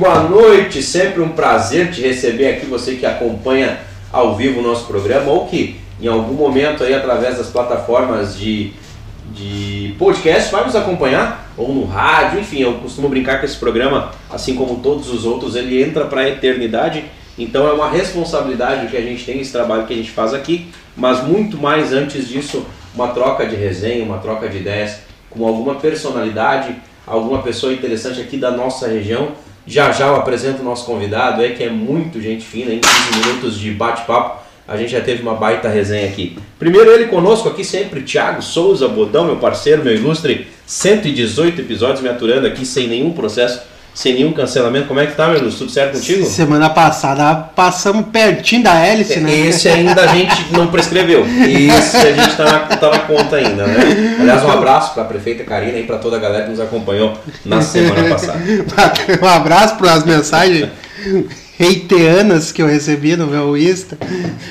boa noite, sempre um prazer te receber aqui, você que acompanha ao vivo o nosso programa ou que em algum momento aí através das plataformas de, de podcast vai nos acompanhar ou no rádio, enfim, eu costumo brincar que esse programa, assim como todos os outros, ele entra para a eternidade, então é uma responsabilidade que a gente tem, esse trabalho que a gente faz aqui, mas muito mais antes disso, uma troca de resenha, uma troca de ideias com alguma personalidade, alguma pessoa interessante aqui da nossa região. Já já eu apresento o nosso convidado, é que é muito gente fina, em 15 minutos de bate-papo. A gente já teve uma baita resenha aqui. Primeiro ele conosco aqui sempre, Thiago Souza Bodão, meu parceiro, meu ilustre, 118 episódios me aturando aqui sem nenhum processo sem nenhum cancelamento. Como é que tá, meu Deus? Tudo certo contigo? Semana passada passamos pertinho da hélice, né? Esse ainda a gente não prescreveu. Esse a gente tá na, tá na conta ainda, né? Aliás, um abraço para a prefeita Karina e para toda a galera que nos acompanhou na semana passada. um abraço para as mensagens reiteanas que eu recebi no meu Insta.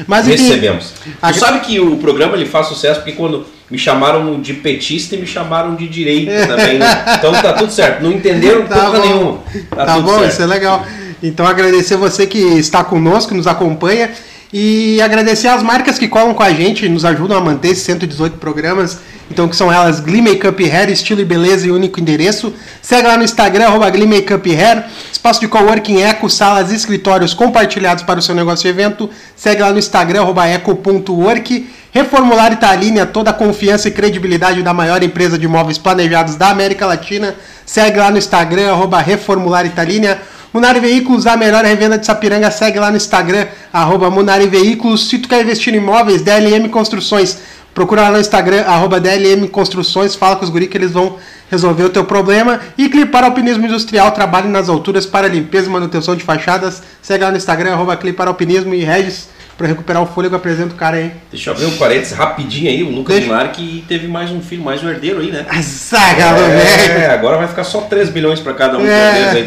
Mas enfim, recebemos. A... Tu sabe que o programa ele faz sucesso porque quando me chamaram de petista e me chamaram de direita também, né? Então tá tudo certo. Não entenderam tá porra nenhuma. Tá, tá bom, certo. isso é legal. Então agradecer você que está conosco, nos acompanha. E agradecer as marcas que colam com a gente, nos ajudam a manter esses 118 programas. Então, que são elas Glee Makeup Hair, estilo e beleza e único endereço. Segue lá no Instagram, arroba Glee Makeup Hair. Espaço de coworking Eco, salas e escritórios compartilhados para o seu negócio e evento. Segue lá no Instagram, eco.work. Reformular Italínia, toda a confiança e credibilidade da maior empresa de imóveis planejados da América Latina. Segue lá no Instagram, Reformular Italínia. Munari Veículos, a melhor revenda de Sapiranga, segue lá no Instagram, arroba Munari Veículos. Se tu quer investir em imóveis, DLM Construções, procura lá no Instagram, arroba DLM Construções, fala com os guri que eles vão resolver o teu problema. E Clipar Alpinismo Industrial, trabalhe nas alturas para limpeza e manutenção de fachadas, segue lá no Instagram, arroba Clipar Alpinismo e Regis Pra recuperar o fôlego, apresenta o cara aí. Deixa eu abrir um parênteses rapidinho aí. O Lucas Deixa... Mar que teve mais um filho, mais um herdeiro aí, né? Saga, é, é, agora vai ficar só 3 bilhões pra cada um é. aí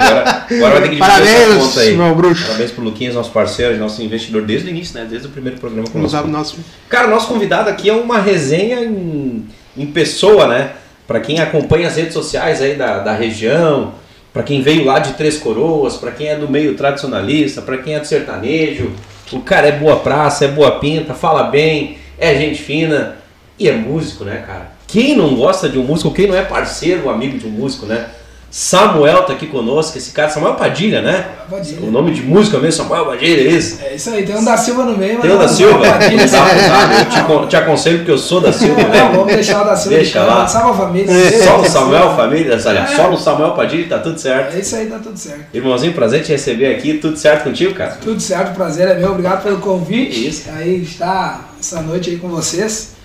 Agora, agora vai ter que dividir Parabéns, essa conta aí. Meu bruxo. Parabéns pro Luquinhas, nosso parceiro, nosso investidor desde o início, né? Desde o primeiro programa com o nosso. Cara, nosso convidado aqui é uma resenha em, em pessoa, né? Para quem acompanha as redes sociais aí da, da região, para quem veio lá de Três Coroas, para quem é do meio tradicionalista, para quem é do sertanejo, o cara é boa praça, é boa pinta, fala bem, é gente fina e é músico, né, cara? Quem não gosta de um músico, quem não é parceiro, amigo de um músico, né? Samuel tá aqui conosco, esse cara, Samuel Padilha, né? Padilha. O nome de música mesmo, Samuel Padilha, é isso? É isso aí, tem um da Silva no meio, Tem um da Silva? Padilha, eu te, te, aconselho porque eu sou da Silva, né? Não, vamos deixar o da Silva Deixa lá. Salva a família. É. Só no Samuel Família, é. só no Samuel Padilha tá tudo certo. É isso aí, tá tudo certo. Irmãozinho, prazer te receber aqui, tudo certo contigo, cara? Tudo certo, prazer é meu, obrigado pelo convite. Isso. Aí está essa noite aí com vocês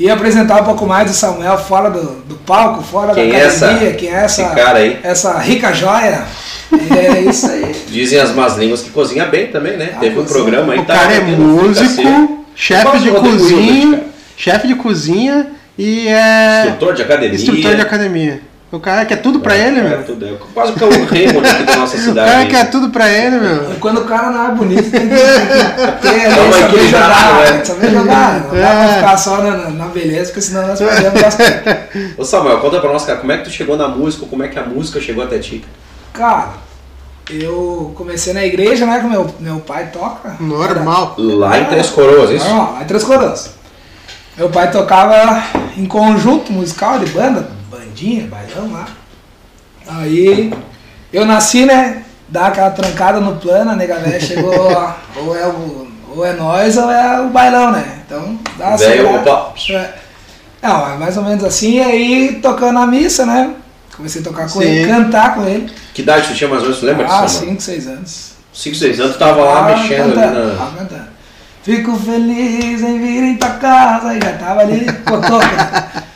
e apresentar um pouco mais do Samuel fora do, do palco, fora quem da é academia, essa, quem é essa, cara aí? essa rica joia. É isso aí. Dizem as más línguas que cozinha bem também, né? Ah, Teve um programa aí. O tá cara é músico, chefe de cozinha, chefe de cozinha e é instrutor de academia. Instrutor de academia. O cara quer tudo pra é, ele, meu. Tudo, é quase que é o Raymond aqui da nossa cidade. O cara quer tudo pra ele, meu. Quando o cara não é bonito, tem que, ter ali, saber jogar, né? saber jogar. Não é. dá pra ficar só na, na beleza, porque senão nós perdemos bastante. Ô Samuel, conta pra nós, cara, como é que tu chegou na música, como é que a música chegou até ti? Cara, eu comecei na igreja, né, que meu, meu pai toca. Normal. Lá em Três Coroas, isso? Normal, lá em Três Coroas. Meu pai tocava em conjunto musical de banda bandinha, bailão lá. Aí eu nasci, né? Dá aquela trancada no plano, a nega velha chegou, ou é o, ou é nós ou é o bailão, né? Então dá uma opa. É. Não, é mais ou menos assim, e aí tocando a missa, né? Comecei a tocar com Sim. ele, cantar com ele. Que idade tu tinha mais ou menos, lembra ah, disso? Ah, 5, 6 anos. 5, 6 anos, tu tava lá mexendo cantando, ali na... Cantando. Fico feliz em vir em tua casa, e já tava ali, toca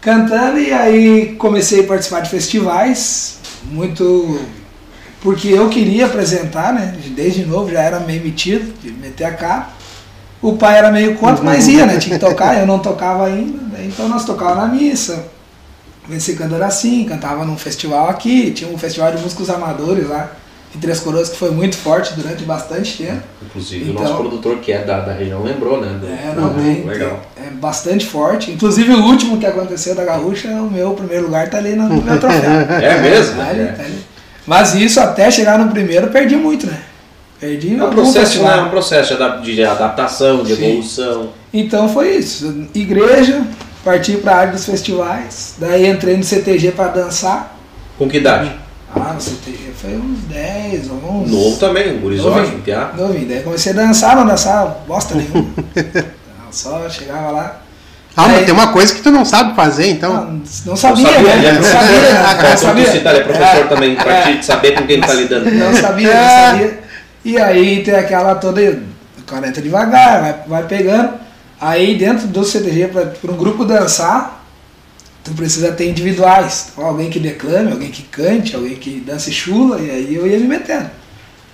cantando e aí comecei a participar de festivais, muito porque eu queria apresentar, né? Desde novo já era meio metido, de meter a cara. O pai era meio contra, mas ia, né? Tinha que tocar, eu não tocava ainda. Então nós tocávamos na missa. Comecei cantando assim, cantava num festival aqui, tinha um festival de músicos amadores lá em Três Coroas que foi muito forte durante bastante tempo. Inclusive então, o nosso produtor que é da, da região lembrou, né? Do, é, não, bem, legal. É bastante forte. Inclusive o último que aconteceu da Gaúcha, o meu primeiro lugar tá ali no, meu troféu. é mesmo? Tá ali, tá ali. Mas isso até chegar no primeiro perdi muito, né? Perdi É um processo, né? É um processo de adap- de adaptação, de Sim. evolução. Então foi isso. Igreja, parti pra área dos festivais. Daí entrei no CTG pra dançar. Com que idade? Ah, no CTG foi uns 10, 11. Novo também, um um teatro. Novinho. Daí comecei a dançar, não dançava bosta nenhuma. Não, Só chegava lá. Ah, mas tem uma coisa que tu não sabe fazer, então. Não, não sabia, Não sabia, né? né? Não sabia, É, não sabia. cita, ele é professor É, também, pra é. te saber com quem ele tá lidando. Não sabia, não sabia. E aí tem aquela toda. O cara entra devagar, vai, vai pegando. Aí dentro do CTG, para um grupo dançar, tu precisa ter individuais. Então, alguém que declame, alguém que cante, alguém que dance chula, e aí eu ia me metendo.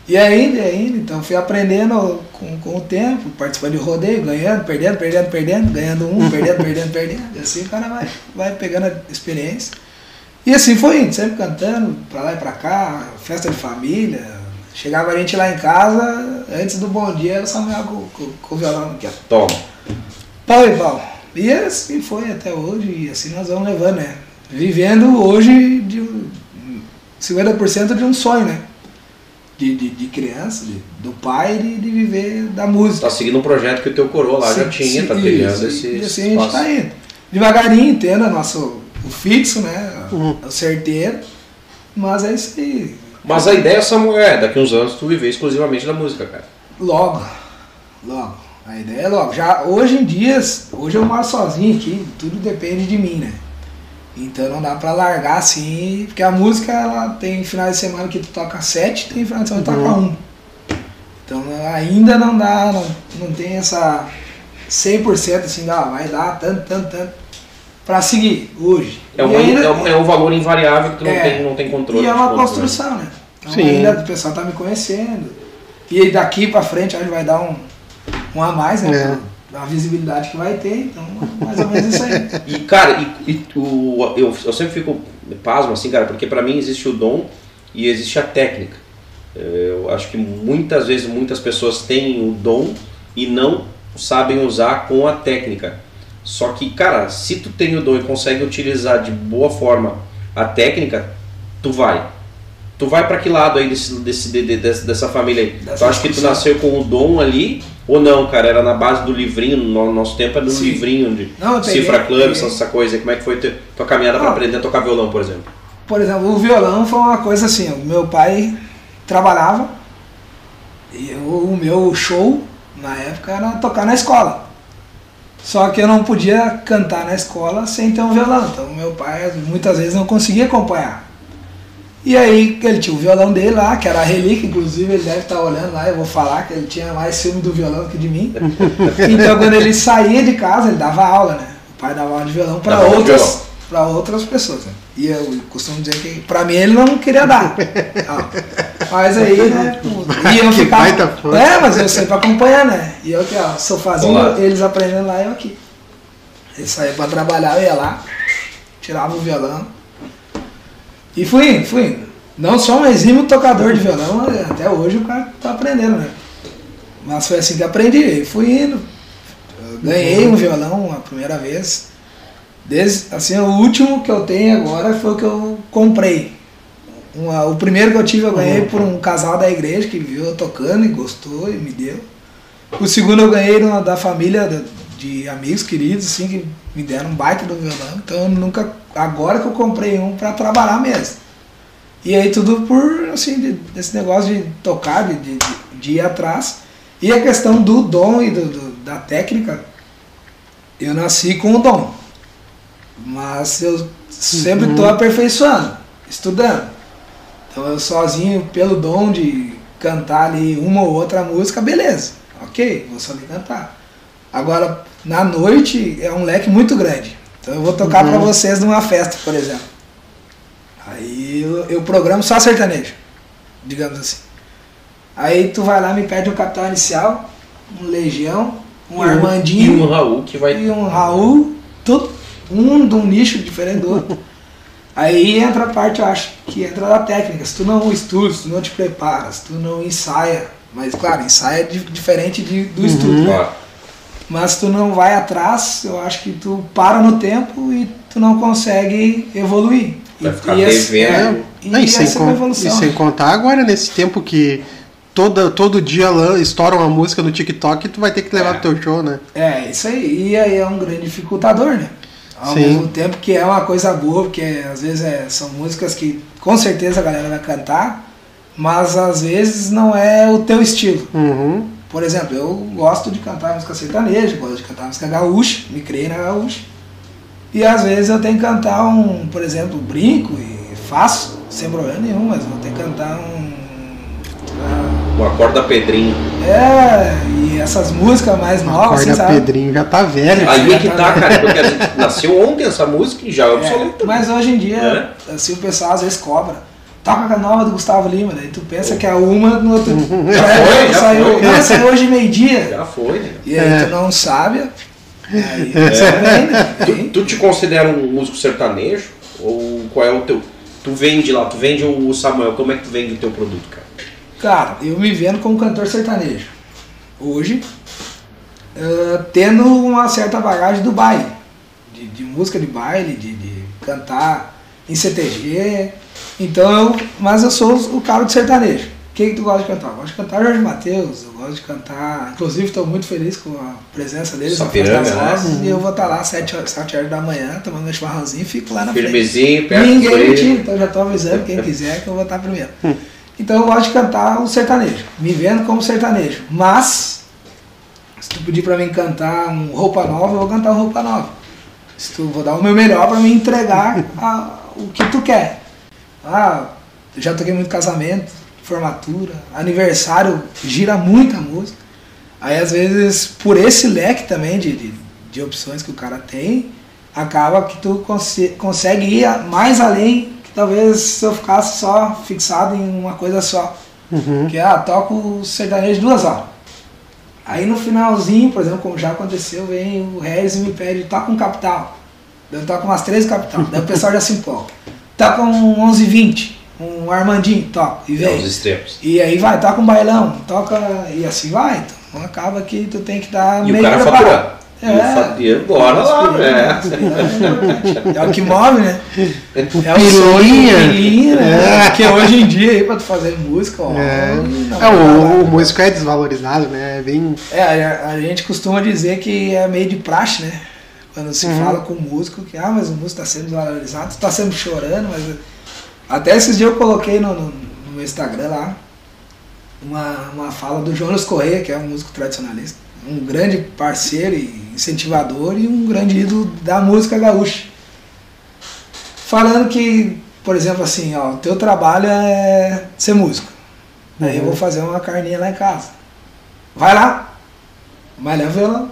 E ainda, e ainda, então fui aprendendo com, com o tempo, participando de rodeio, ganhando, perdendo, perdendo, perdendo, ganhando um, perdendo, perdendo, perdendo. E assim o cara vai, vai pegando a experiência. E assim foi indo, sempre cantando, pra lá e pra cá, festa de família. Chegava a gente lá em casa, antes do bom dia, eu Samuel com, com, com o violão aqui, ó. Toma. Pau e pau. E assim foi até hoje, e assim nós vamos levando, né? Vivendo hoje de um- 50% de um sonho, né? De, de, de criança, de- do pai, de, de viver da música. Tá seguindo um projeto que o teu coroa lá já Sim, tinha, sim, tá trilhando esse E assim a espaço. gente tá indo. Devagarinho, tendo nosso, o fixo, né? Uhum. O certeiro. Mas é isso aí. Mas a ideia, Samuel, é daqui uns anos tu viver exclusivamente da música, cara. Logo, logo. A ideia é logo. Já hoje em dia, hoje eu moro sozinho aqui, tudo depende de mim, né? Então não dá pra largar assim, porque a música ela tem finais de semana que tu toca sete, tem final de semana que tu toca um. Então ainda não dá, não, não tem essa 100% assim, ah, vai dar tanto, tanto, tanto pra seguir hoje. É um, E ainda- é um, é um valor invariável que tu não, É. tem, não tem controle. e é uma né? construção, né? Então Sim. ainda o pessoal tá me conhecendo. E daqui pra frente acho que vai dar um, um a mais, né? É. Da visibilidade que vai ter, então mais ou menos isso aí. E, cara, e, e o, eu, eu sempre fico pasmo, assim, cara, porque pra mim existe o dom e existe a técnica. Eu acho que muitas vezes muitas pessoas têm o dom e não sabem usar com a técnica. Só que, cara, se tu tem o dom e consegue utilizar de boa forma a técnica, tu vai. Tu vai pra que lado aí desse, desse, de- de- dessa, dessa família aí? Dessa tu acha que tu nasceu com o dom ali? Ou não, cara? Era na base do livrinho, no nosso tempo era do Sim. livrinho de Não, peguei- Cifra Club, essa coisa. Como é que foi tua caminhada Ah. aprender a tocar violão, por exemplo? Por exemplo, o violão foi uma coisa assim, o meu pai trabalhava e eu- o meu show na época era tocar na escola. Só que eu não podia cantar na escola sem ter um violão. Então meu pai muitas vezes não conseguia acompanhar. E aí ele tinha o violão dele lá, que era a relíquia, inclusive ele deve estar olhando lá, eu vou falar que ele tinha mais ciúme do violão que de mim. Então quando ele saía de casa, ele dava aula, né? O pai dava aula de violão para outras, para outras pessoas. Né? E eu costumo dizer que para mim ele não queria dar. Ah, Mas aí, né? E eu Que ficava. É, mas eu sempre acompanhando, né? E eu aqui, ó, sofazinho, eles aprendendo lá, eu aqui. Ele saía pra trabalhar, eu ia lá, tirava o violão. E fui fui. Não sou um exímio tocador de violão, até hoje o cara tá aprendendo, né? Mas foi assim que aprendi, fui indo. Ganhei um violão a primeira vez. Desde, assim, o último que eu tenho agora foi o que eu comprei. Uma- o primeiro que eu tive eu ganhei por um casal da igreja que viu eu tocando e gostou e me deu. O segundo eu ganhei numa- da família da- de amigos queridos, assim, que me deram um baita do violão. Então eu nunca. Agora que eu comprei um para trabalhar mesmo. E aí tudo por, assim, de- desse negócio de tocar, de, de, de ir atrás. E a questão do dom e do, do- da técnica, eu nasci com o dom. Mas eu sempre estou aperfeiçoando, estudando. Então eu sozinho, pelo dom de cantar ali uma ou outra música, beleza. Ok, vou saber cantar. Agora, na noite é um leque muito grande. Então eu vou tocar Uhum. para vocês numa festa, por exemplo. Aí eu, eu programo só sertanejo, digamos assim. Aí tu vai lá me pede um capital inicial, um Legião, um E Armandinho E um Raul que vai. e um Raul, tudo, um de um nicho diferente do outro. Aí entra a parte, eu acho, que entra da técnica. Se tu não estuda, se tu não te prepara, se tu não ensaia, mas claro, ensaia é di- diferente de- do estudo. Ó, Mas tu não vai atrás, eu acho que tu para no tempo e tu não consegue evoluir. Vai E- ficar e esse- é, E, Não, e, sem é con- e sem contar agora nesse tempo que toda, todo dia lan- estoura uma música no TikTok, tu vai ter que levar É. pro teu show, né? É, isso aí. E aí é um grande dificultador, né? Ao Sim. mesmo tempo que é uma coisa boa, porque às vezes é- são músicas que com certeza a galera vai cantar, mas às vezes não é o teu estilo. Uhum. Por exemplo, eu gosto de cantar música sertaneja, gosto de cantar música gaúcha, me criei na gaúcha. E às vezes eu tenho que cantar um, por exemplo, brinco e faço, sem problema nenhum, mas vou ter que cantar um. ah, O acorde da Pedrinho. É, e essas músicas mais novas, assim, Acorda sabe? Pedrinho, já tá velho. Aí é que tá, cara. Porque a gente nasceu ontem essa música e já é É, obsoleta. mas hoje em dia, É. assim, o pessoal às vezes cobra. Toca a nova do Gustavo Lima, daí tu pensa que é uma no outro. Já foi, já saiu, foi. não, saiu hoje meio-dia. Já foi, né? E aí É. tu não sabe. Aí É. vem, né? Tu, tu te considera um músico sertanejo? Ou qual é o teu. Tu vende lá, tu vende o Samuel, como é que tu vende o teu produto, cara? Cara, eu me vendo como cantor sertanejo. Hoje, eh, tendo uma certa bagagem do baile. De, de música de baile, de, de cantar em CTG. Então, eu, mas eu sou o cara do sertanejo. O que, que tu gosta de cantar? Eu gosto de cantar Jorge Matheus, eu gosto de cantar. Inclusive, estou muito feliz com a presença deles na Festa das Sapiranga, né? Rosas. E eu vou estar lá às 7 horas, 7 horas da manhã, tomando meu chimarrãozinho e fico lá na frente. Firmezinho, perto Ninguém me tira, então eu já estou avisando quem quiser que eu vou estar primeiro. Então eu gosto de cantar o sertanejo, me vendo como sertanejo. Mas, se tu pedir pra mim cantar um roupa nova, eu vou cantar um roupa nova. Se tu vou dar o meu melhor pra me entregar a- o que tu quer. Ah, já toquei muito casamento, formatura, aniversário, gira muita música. Aí às vezes, por esse leque também de, de, de opções que o cara tem, acaba que tu conse- consegue ir mais além que talvez se eu ficasse só fixado em uma coisa só. Uhum. Que é, ah, toco o sertanejo duas horas. Aí no finalzinho, por exemplo, como já aconteceu, vem o Regis e me pede, toca um capital. Eu toco umas três capital. Daí o pessoal já se empolga. Toca um 11 20, um Armandinho, toca. E É, vem. os extremos. E aí vai, toca um bailão, toca. E assim vai. Então acaba que tu tem que estar E o meio cara preparado. fatura. E o e bora lá, né? É o que move, né? É o Pilinha. sonho, pilinha, né? Porque hoje em dia aí pra tu fazer música, ó. É, É, o, dar. o músico é desvalorizado, né? É bem. É, a, a gente costuma dizer que é meio de praxe, né? Quando se Uhum. fala com o músico, que ah, mas o músico está sendo desvalorizado, tu tá sempre chorando, mas. Até esses dias eu coloquei no, no, no meu Instagram lá uma, uma fala do Jonas Correia, que é um músico tradicionalista, um grande parceiro e incentivador e um grande ídolo da música gaúcha. Falando que, por exemplo, assim, ó, o teu trabalho é ser músico. Aí eu Uhum. vou fazer uma carninha lá em casa. Vai lá, mas leva violão.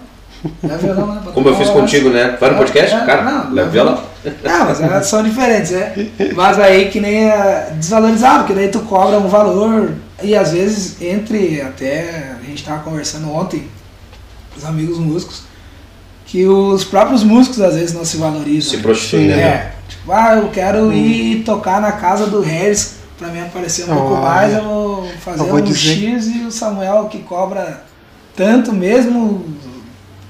Leva violão pra Como eu fiz contigo, né? Vai no podcast? É, Cara, não, leva não. violão. Não, mas elas são diferentes, né? Mas aí que nem é desvalorizado, porque daí tu cobra um valor e às vezes entre até a gente tava conversando ontem, os amigos músicos, que os próprios músicos às vezes não se valorizam. Se né? prostitui, né? É, tipo, ah, eu quero ir tocar na casa do Harris pra me aparecer um pouco Olha, mais, eu vou fazer eu vou um dizer- X e o Samuel que cobra tanto mesmo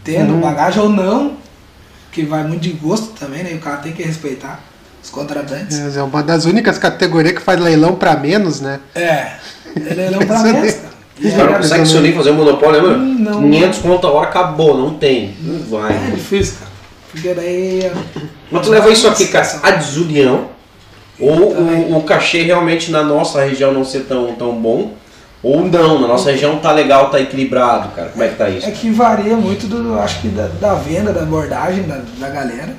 tendo Uhum. bagagem ou não, que vai muito de gosto também, né? E o cara tem que respeitar os contratantes. É uma das únicas categorias que faz leilão pra menos, né? É, ele é leilão pra Isso menos, cara. E Os caras não é- conseguem se unir e fazer um monopólio, né, Hum, mano? não. 500 conto a hora acabou, não tem. Não é vai. difícil, cara. Porque daí. Mas tu leva isso aqui, cara, a desunião, ou o, o cachê realmente na nossa região não ser tão, tão bom, ou não, na nossa região tá legal, tá equilibrado, cara. Como é que tá isso? É que varia muito do, acho que da, da venda, da abordagem da, da galera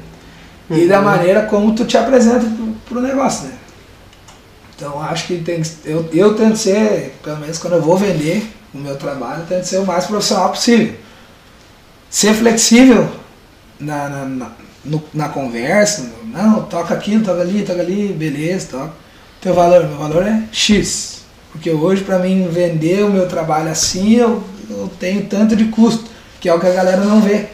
e Uhum. da maneira como tu te apresenta pro, pro negócio, né? Então acho que tem que- eu, eu tento ser, pelo menos quando eu vou vender o meu trabalho, eu tento ser o mais profissional possível. Ser flexível na, na, na, no- na conversa, não, toca aquilo, toca ali, toca ali, beleza, toca. Teu valor, meu valor é X. Porque hoje, para mim, vender o meu trabalho assim, eu, eu tenho tanto de custo, que é o que a galera não vê.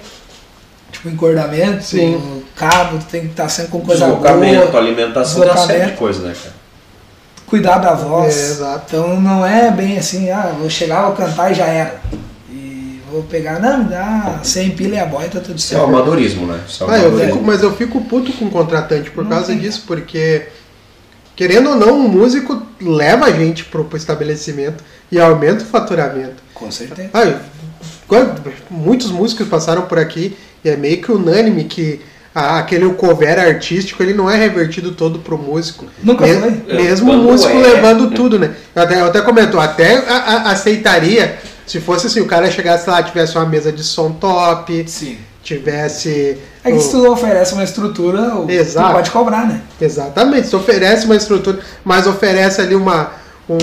Tipo, encordamento, Sim. o cabo, tu tem que estar sempre com coisa Deslocamento, boa, alimentação, tem uma série de deslocamento. coisas, né, cara? cuidar da voz. É, exato. Então não é bem assim, ah, vou chegar, vou cantar e já era. E vou pegar, não, me dá 100 pila e a boia, tá tudo Isso é o certo. amadorismo, né? É o Ah, eu fico, mas eu fico puto com o contratante por Não causa tem. disso, porque querendo ou não, um músico leva a gente pro, pro estabelecimento e aumenta o faturamento. Com certeza. Ah, quando- muitos músicos passaram por aqui e é meio que unânime que ah, aquele cover artístico ele não é revertido todo pro músico. Nunca Me- foi. É, Mesmo o músico é. levando tudo, né? Eu até, eu até comento, eu até a- a- aceitaria se fosse assim, o cara chegasse lá, tivesse uma mesa de som top, Sim. tivesse. É que o- se tu oferece uma estrutura, Exato. tu pode cobrar, né? Exatamente, se oferece uma estrutura, mas oferece ali uma. Um,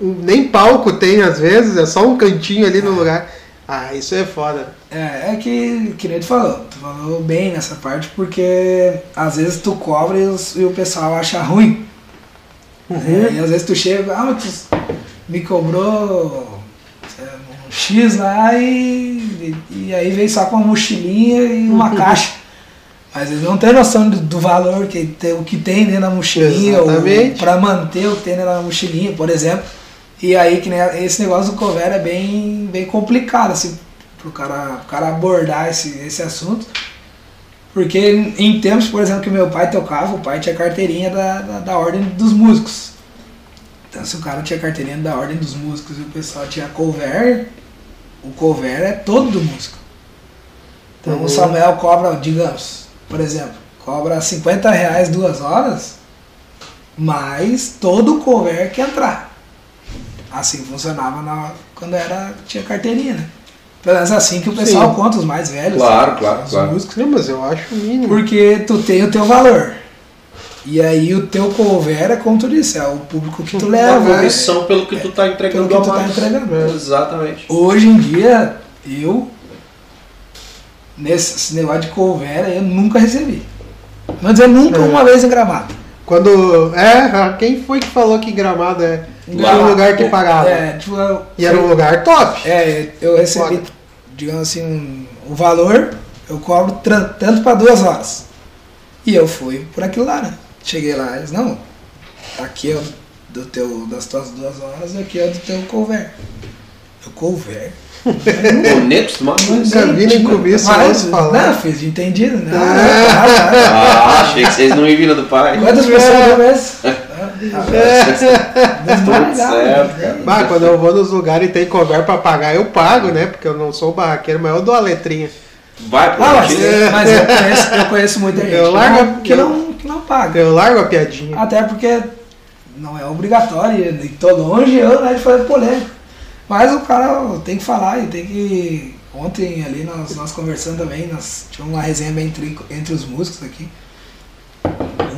um- nem palco tem às vezes, é só um cantinho ali no lugar. Ah, isso é foda. É, é que, que nem tu falou, tu falou bem nessa parte, porque às vezes tu cobra e, os- e o pessoal acha ruim. Uhum. É, e às vezes tu chega, ah, tu me cobrou é, X lá e, e aí vem só com uma mochilinha e uma caixa. Mas eles não têm noção do, do valor que tem, o que tem dentro da mochilinha, para manter o que tem dentro da mochilinha, por exemplo. E aí que esse negócio do cover é bem, bem complicado, assim, pro cara, pro cara abordar esse, esse assunto. Porque em, em tempos, por exemplo, que meu pai tocava, o pai tinha carteirinha da, da, da ordem dos músicos. Então se o cara tinha carteirinha da ordem dos músicos e o pessoal tinha cover, o cover é todo do músico. Então Uhum. o Samuel cobra, digamos, por exemplo, cobra 50 reais duas horas, mais todo o cover que entrar. Assim funcionava na, quando era, tinha carteirinha, né? Pelo menos assim que o pessoal Sim. conta, os mais velhos. Claro, claro, os claro. músicos. Não, mas eu acho o mínimo. Porque tu tem o teu valor. E aí o teu cover é como tu disse, é o público que tu leva. né? Comissão pelo que tu tá entregando Pelo que tu a tá entregando. Exatamente. Hoje em dia, eu, nesse negócio de cover, eu nunca recebi. Vou dizer nunca É. uma vez em gramado. Quando. É, quem foi que falou que gramado é Lá, um lugar que pagava? É, tipo, eu, E era um lugar top. é, eu recebi, Foda. digamos assim, um, o valor, eu cobro tanto para duas horas. E eu fui por aquilo lá, né? Cheguei lá, eles, não, aqui é o do teu, das tuas duas horas, aqui é o do teu cover. Eu acostumado com isso. Nunca vi nem Mas, negócio falar. Não, fiz de entendido, né? Ah, achei que vocês não iam vir do pai. Quantas pessoas eu mesmo? Tudo certo. Bah, quando eu vou nos lugares e tem cover pra pagar, eu pago, né? Porque eu não sou barraqueiro, mas eu dou a letrinha. Vai pro Ah, mas, artista. mas eu, conheço, eu conheço muita gente Eu que largo- não- que, não, que não paga. Eu largo a piadinha. Até porque não é obrigatório, e tô longe eu né, de fazer polêmica. Mas o cara tem que falar e tem que. Ontem ali nós, nós conversando também, nós tivemos uma resenha bem entre, entre os músicos aqui,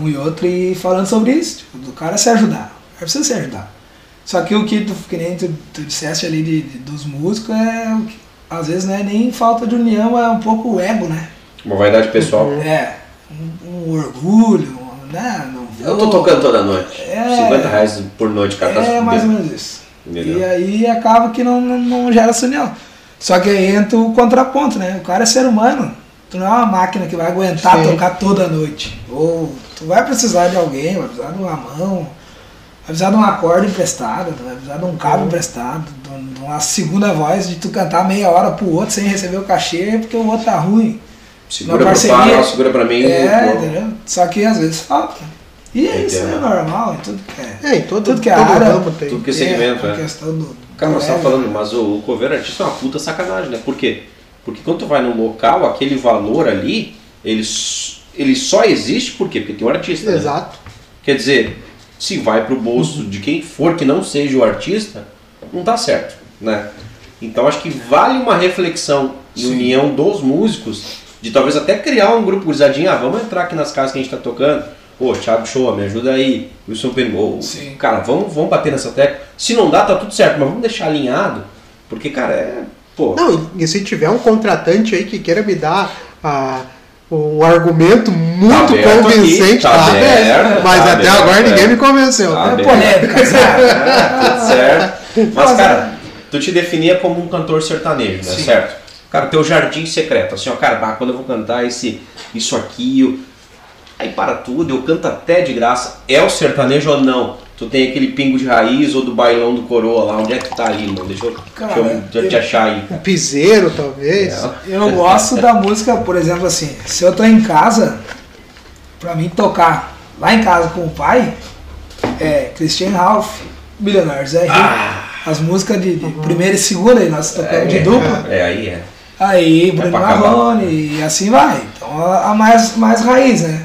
um e outro, e falando sobre isso, tipo, do cara se ajudar. É preciso se ajudar. Só que o que tu, que nem tu, tu disseste ali de, de- dos músicos é o que, às vezes não é nem falta de união, é um pouco o ego, né? Uma vaidade pessoal. É, um, um orgulho, né? Não Eu tô vou- tocando toda noite. É. 50 reais por noite, cara. tá É fudendo. mais ou menos isso. Entendeu? E aí acaba que não, não, não gera essa união. Só que aí entra o contraponto, né? O cara é ser humano. Tu não é uma máquina que vai aguentar Sim. tocar toda noite. Ou tu vai precisar de alguém, vai precisar de uma mão, vai precisar de uma corda emprestada, tu vai precisar de um cabo Uhum. emprestado, de um- de uma segunda voz, de tu cantar meia hora pro outro sem receber o cachê porque o outro tá ruim. Segura Uma parceria. pai, ó, segura pra mim. É, entendeu? Só que às vezes falta. E é isso, é normal, em tudo que é. É, em todo, Tudo que é todo área, ramo tem. tudo que é segmento, a é. questão do. Cara, nós ego. falando, mas o, o cover artista é uma puta sacanagem, né? Por quê? Porque quando tu vai num local, aquele valor ali, ele, ele só existe por quê? Porque tem um artista. né? Exato. Quer dizer, se vai pro bolso de quem for que não seja o artista, não tá certo, né? Então acho que vale uma reflexão e união dos músicos, de talvez até criar um grupo gurizadinho, ah, vamos entrar aqui nas casas que a gente tá tocando. Ô, Thiago Show, me ajuda aí. Wilson Pengol. Sim. Cara, vamos, vamos bater nessa tecla. Se não dá, tá tudo certo, mas vamos deixar alinhado. Porque, cara, é. Pô. Não, e se tiver um contratante aí que queira me dar ah, um argumento muito aberto convincente, aqui, tá tá aberto. aberto, mas tá até aberto, agora é. ninguém me convenceu. Tá É aberto. polêmica, sabe? É, tudo certo. Mas, Mas, cara, tu te definia como um cantor sertanejo, né? Sim. Certo? Cara, teu jardim secreto, assim, ó, cara, quando eu vou cantar esse, isso aqui, eu... aí para tudo, eu canto até de graça. É o sertanejo ou não? Tu tem aquele pingo de raiz ou do bailão do coroa lá, onde é que tu tá ali, mano? Deixa eu, Cara, deixa eu, deixa eu te achar aí. Um piseiro, talvez. É. Eu gosto da música, por exemplo, assim, se eu tô em casa, pra mim tocar lá em casa com o pai, É, Christian Ralph, Milionário Zé Rico. Ah, As músicas de, de primeira e segunda, aí nós tocamos de dupla. é, aí é. Aí, Bruno pra acabar. Marrone, e assim vai. Então a, mais, mais raiz, né?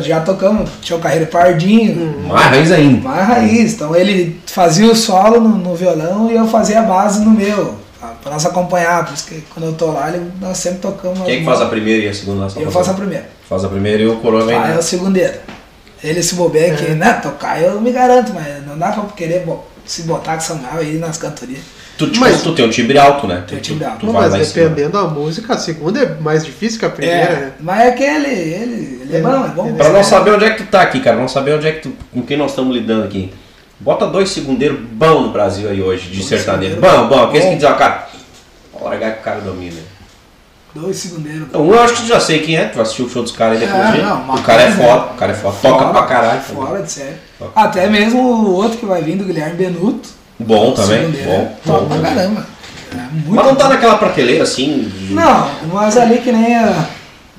Já tocamos, tinha o Carreiro Pardinho, Mais raiz ainda. mais raiz. Então ele fazia o solo no, no violão e eu fazia a base no meu, pra, pra nós acompanhar. Por isso que quando eu tô lá, ele- nós sempre tocamos. Quem é que faz a primeira e a segunda? Eu faço a primeira. Faz a primeira e o coroa vem. Pai é o segundeiro. Ele se bobeia aqui, né? Tocar eu me garanto, mas não dá pra querer bo- se botar com Samuel aí nas cantorias. Tu, tipo, Mas- tu tem um timbre alto, né? Tem um Tu- timbre alto. Tu, Não, vai mas dependendo da música, a segunda é mais difícil que a primeira, É, né? mas é que ele, ele, ele é Ele- bom, é bom. Pra não saber onde é que tu tá aqui, cara, não saber onde é que tu, com quem nós estamos lidando aqui. Bota dois segundeiros bons no Brasil aí hoje, de Dois sertanejo. Bom, bom, aqueles bom. que dizem, ó, cara, vou largar que o cara domina. Dois segundeiros. Então, um eu acho que tu já sei quem é, tu assistiu o show dos caras aí depois. É, não, o cara é foda, o cara é foda, toca pra caralho. Fora de série. Toca. Até mesmo o outro que vai vir do Guilherme Benuto. Bom também, Segundeiro, bom, bom. pra caramba. É muito Mas não tá bom. naquela prateleira assim. de- Não, mas ali que nem a.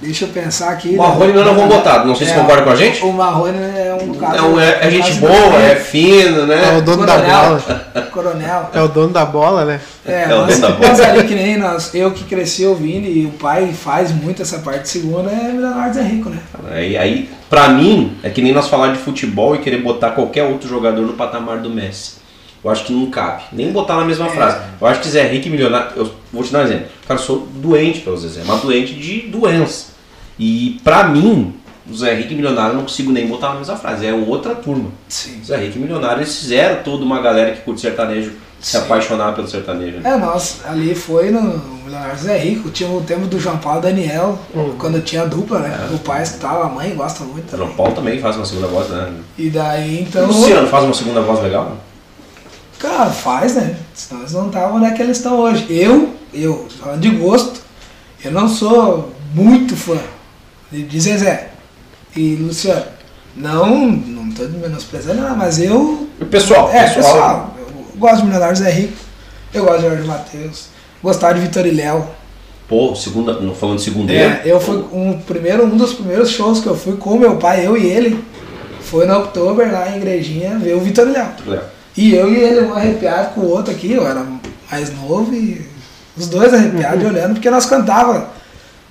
Deixa eu pensar aqui. O Marrone nós não vamos botar, não sei se É, concorda com a gente. O Marrone é um caso. Não, é, é um gente boa, é fino, É o né? dono da bola. Coronel. É o dono da bola, né? É, É o mas, dono da mas ali que nem nós, eu que cresci ouvindo e o pai faz muito essa parte de segunda é Milionários é rico, né? Aí, aí, pra mim, é que nem nós falar de futebol e querer botar qualquer outro jogador no patamar do Messi. Eu acho que não cabe. Nem botar na mesma É. frase. Eu acho que Zé Henrique milionário. Eu vou te dar um exemplo. Cara, eu sou doente pelo Zezé, mas doente de doença. E pra mim, o Zé Henrique milionário eu não consigo nem botar na mesma frase. É outra turma. Sim. O Zé Henrique milionário, eles fizeram toda uma galera que curte sertanejo se Sim. apaixonar pelo sertanejo. né? É, nós, ali foi no Milionários é rico, tinha o tempo do João Paulo e Daniel, quando tinha dupla, né? O pai escutava, a mãe gosta muito O. João Paulo também faz uma segunda voz, né? E daí, O então, Luciano faz uma segunda voz legal? Cara, faz, né? Senão eles não estavam onde é que eles estão hoje. Eu, eu, falando de gosto, eu não sou muito fã de Zezé e Luciano. Não, não tô menosprezando nada, mas eu o pessoal? É, pessoal, eu gosto de Milionários é Rico, eu gosto de Jorge Matheus, gostava de Vitor e Léo. Pô, segunda, não falando de segundeiro. É, eu fui um, primeiro, um dos primeiros shows que eu fui com meu pai, eu e ele, foi no Oktober lá em Igrejinha ver o Vitor e Léo. Léo. E eu e ele, um arrepiado com o outro aqui, eu era mais novo e os dois arrepiados e olhando, porque nós cantava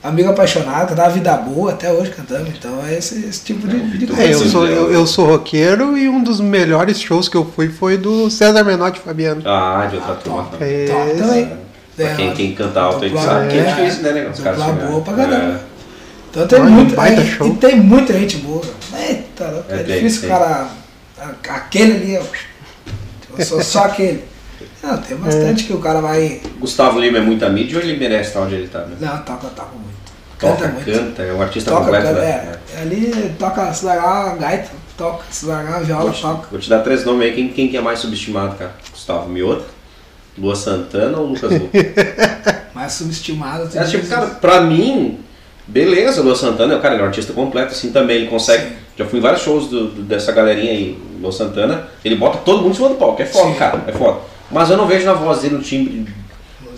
Amigo Apaixonado, cantava Vida Boa, até hoje cantamos, então é esse, esse tipo de, de coisa. É, eu sou, é. eu, eu sou roqueiro e um dos melhores shows que eu fui foi do César Menotti e Fabiano. Ah, de outra Ah, turma. top, É, top também. Pra É, quem, quem canta alto que dupla- sabe que é é, difícil, né, negócio? Dupla boa pra caramba. É. Então tem Olha, muito, baita é, show. e tem muita gente boa. Eita, é, É, difícil o cara. a- Aquele ali, ó. Eu sou só aquele. Não, tem bastante que o cara vai. Gustavo Lima é muita mídia ou ele merece estar onde ele tá? Né? Não, toca, toca muito. Canta Toca, muito. canta, é um artista Toca, completo, canta, né? é. Ali toca, se largar a gaita, toca, se largar a viola, Vou te, toca. vou te dar três nomes aí, quem, quem que é mais subestimado, cara? Gustavo Mioto, Lua Santana ou Lucas Luco? Mais subestimado. tem É, tipo, cara, pra mim, beleza, o Lua Santana, cara, ele é um artista completo, assim também, ele consegue. Sim. Já fui em vários shows do- do- dessa galerinha aí, Lua Santana, ele bota todo mundo em cima do palco, é foda, Sim. cara, é foda. Mas eu não vejo na voz dele o timbre.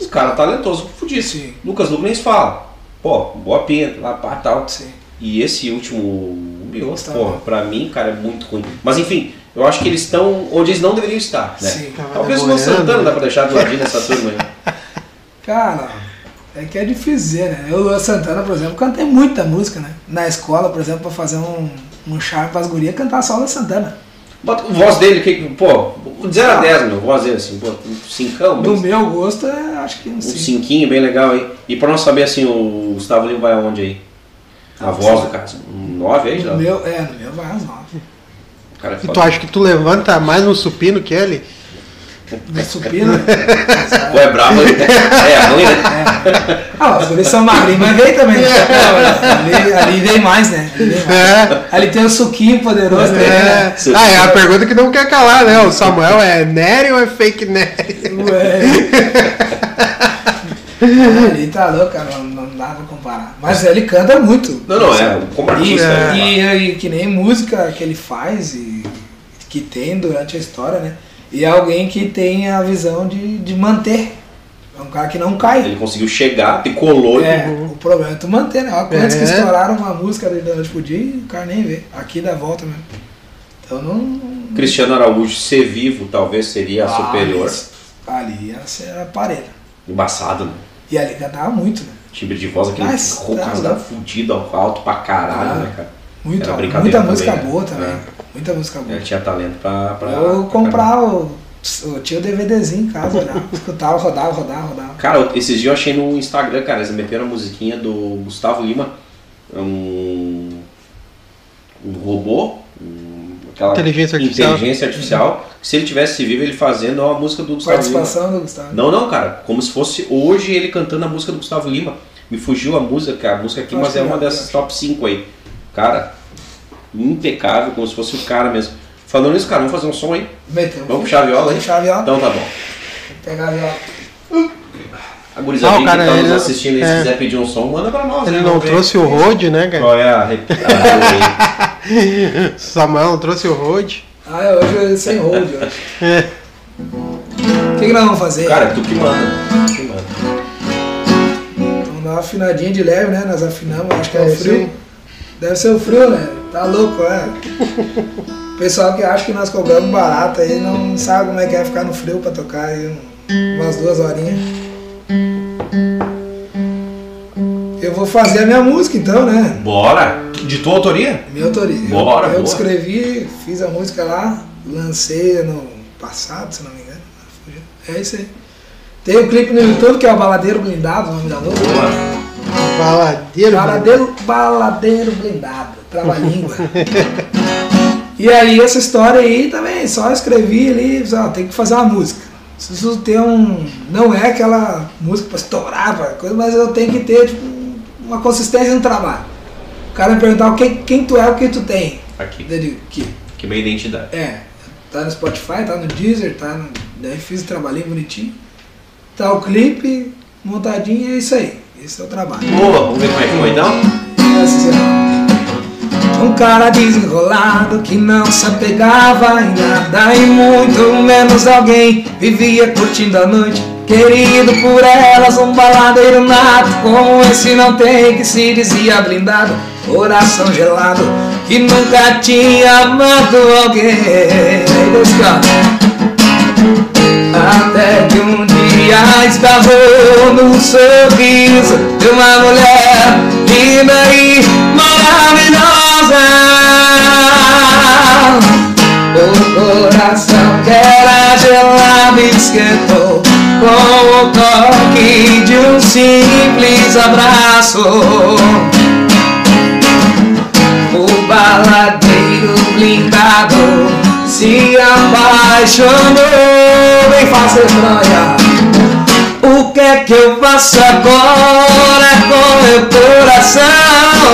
O cara talentoso, fudido. Sim. Lucas nem se fala. Pô, boa pinta, lá, pá, tal. Sim. E esse último, Gustavo. porra, pra mim, cara, é muito ruim. Mas enfim, eu acho que eles estão onde eles não deveriam estar, né? Sim. Talvez o Tava Lua Santana dá pra deixar do ladinho nessa turma aí. Cara, é que é difícil dizer, né? Eu, Luan Santana, por exemplo, cantei muita música, né? Na escola, por exemplo, pra fazer um, um charme pras gurias, cantar só Luan Santana. Bota a voz dele, que, pô, de 0 a 10, meu, voz dele, assim, pô, um cincão, Do meu gosto, é, acho que um um sim. cinquinho bem legal aí. E pra nós saber, assim, o Gustavo Lima vai aonde aí? A Ah, voz do cara, assim, um 9 aí, já? No meu, é, no meu vai às nove. O cara é E tu acha que tu levanta mais no supino que ele? No supino. Pô, é brabo, hein? é ruim, né? É. Ah, os guris são magrinhos, mas veio também. né? ali, ali vem mais, né? Ali, vem mais. É. ali tem o suquinho poderoso também, né? É. Ah, é a pergunta que não quer calar, né? O Samuel é Nery ou é fake Nery? Ué. ali tá louco, cara, não, não dá pra comparar. Mas ele canta muito. Não, não, é, como E, né? e, e que nem música que ele faz e que tem durante a história, né? E é alguém que tem a visão de, de manter. É um cara que não cai. Ele conseguiu chegar, te colou e É, o problema é tu manter, né? Olha quantos que É. estouraram uma música ali da noite pro dia e o cara nem vê. Aqui dá volta mesmo. Então não, Cristiano Araújo ser vivo talvez seria Ah, superior. mas Ali ia ser aparelho. Embaçado, né? E ali cantava muito, né? Timbre de voz, aquele Mas, rouco tá, tá. fudido, alto pra caralho, Ah. né, cara? Muito, Era muita brincadeira música também, né? boa também. É. Muita música boa. Ele tinha talento pra. pra Eu pra comprava, o, eu tinha o DVDzinho em casa, olhava, escutava, rodava, rodava, rodava. Cara, esses dias eu achei no Instagram, cara, eles meteram a musiquinha do Gustavo Lima, um, um robô, um, aquela Inteligência artificial. inteligência artificial, que se ele tivesse vivo, ele fazendo a música do Gustavo Lima. Participação do Gustavo. Não, não, cara, como se fosse hoje ele cantando a música do Gustavo Lima. Me fugiu a música, a música aqui, Eu mas é uma já, dessas eu top 5 aí. Cara, impecável, como se fosse o cara mesmo. Falando isso, cara, vamos fazer um som aí? Meteu. Vamos puxar a viola aí? Puxar a viola. Então tá bom. Pegar a viola. A gurizadinha Não, cara, que tá nos ele- assistindo aí, se é. quiser pedir um som, manda pra nós. Ele né? não trouxe o Rode, né, cara? Qual é a... Samuel não trouxe o Rode. Ah, é, hoje eu sem hold hoje. É. O que, que nós vamos fazer? Cara, tu que manda. Tu que manda. Vamos dar uma afinadinha de leve, né? Nós afinamos, acho que é, É o frio. aí. Deve ser o frio, né? Tá louco, é. O pessoal que acha que nós cobramos barato aí não sabe como é que é ficar no frio pra tocar aí um- umas duas horinhas. Eu vou fazer a minha música então, né? Bora! De tua autoria? Minha autoria. Eu- Bora, eu boa. escrevi, fiz a música lá, lancei no passado, se não me engano. É isso aí. Tem o clipe no YouTube que é o Baladeiro Blindado, o nome da música. Boa. Baladeiro. Baladeiro, baladeiro blindado, trava-língua. e aí essa história aí também, só escrevi ali, ó, tem que fazer uma música. Preciso ter um. Não é aquela música pra estourar, pra coisa, mas eu tenho que ter tipo, uma consistência no trabalho. O cara me perguntar quem, quem tu é, o que tu tem. Aqui. Eu digo, que Que minha identidade. é, tá no Spotify, tá no Deezer, tá no. Daí fiz o trabalhinho bonitinho. Tá o clipe montadinho, é isso aí. Esse é o trabalho. Boa, vamos ver como é que foi então? É Um cara desenrolado que não se apegava em nada e muito menos alguém vivia curtindo a noite. Querido por elas, um baladeiro nato como esse não tem que se dizia blindado. Coração gelado que nunca tinha amado alguém. Aí, dois caras. Até que um dia esbarrou no sorriso de uma mulher linda e maravilhosa. O coração que era gelado esquentou com o toque de um simples abraço. O baladeiro blindado se apaixonou. Vem fazer estranha. O que é que eu faço agora com meu coração?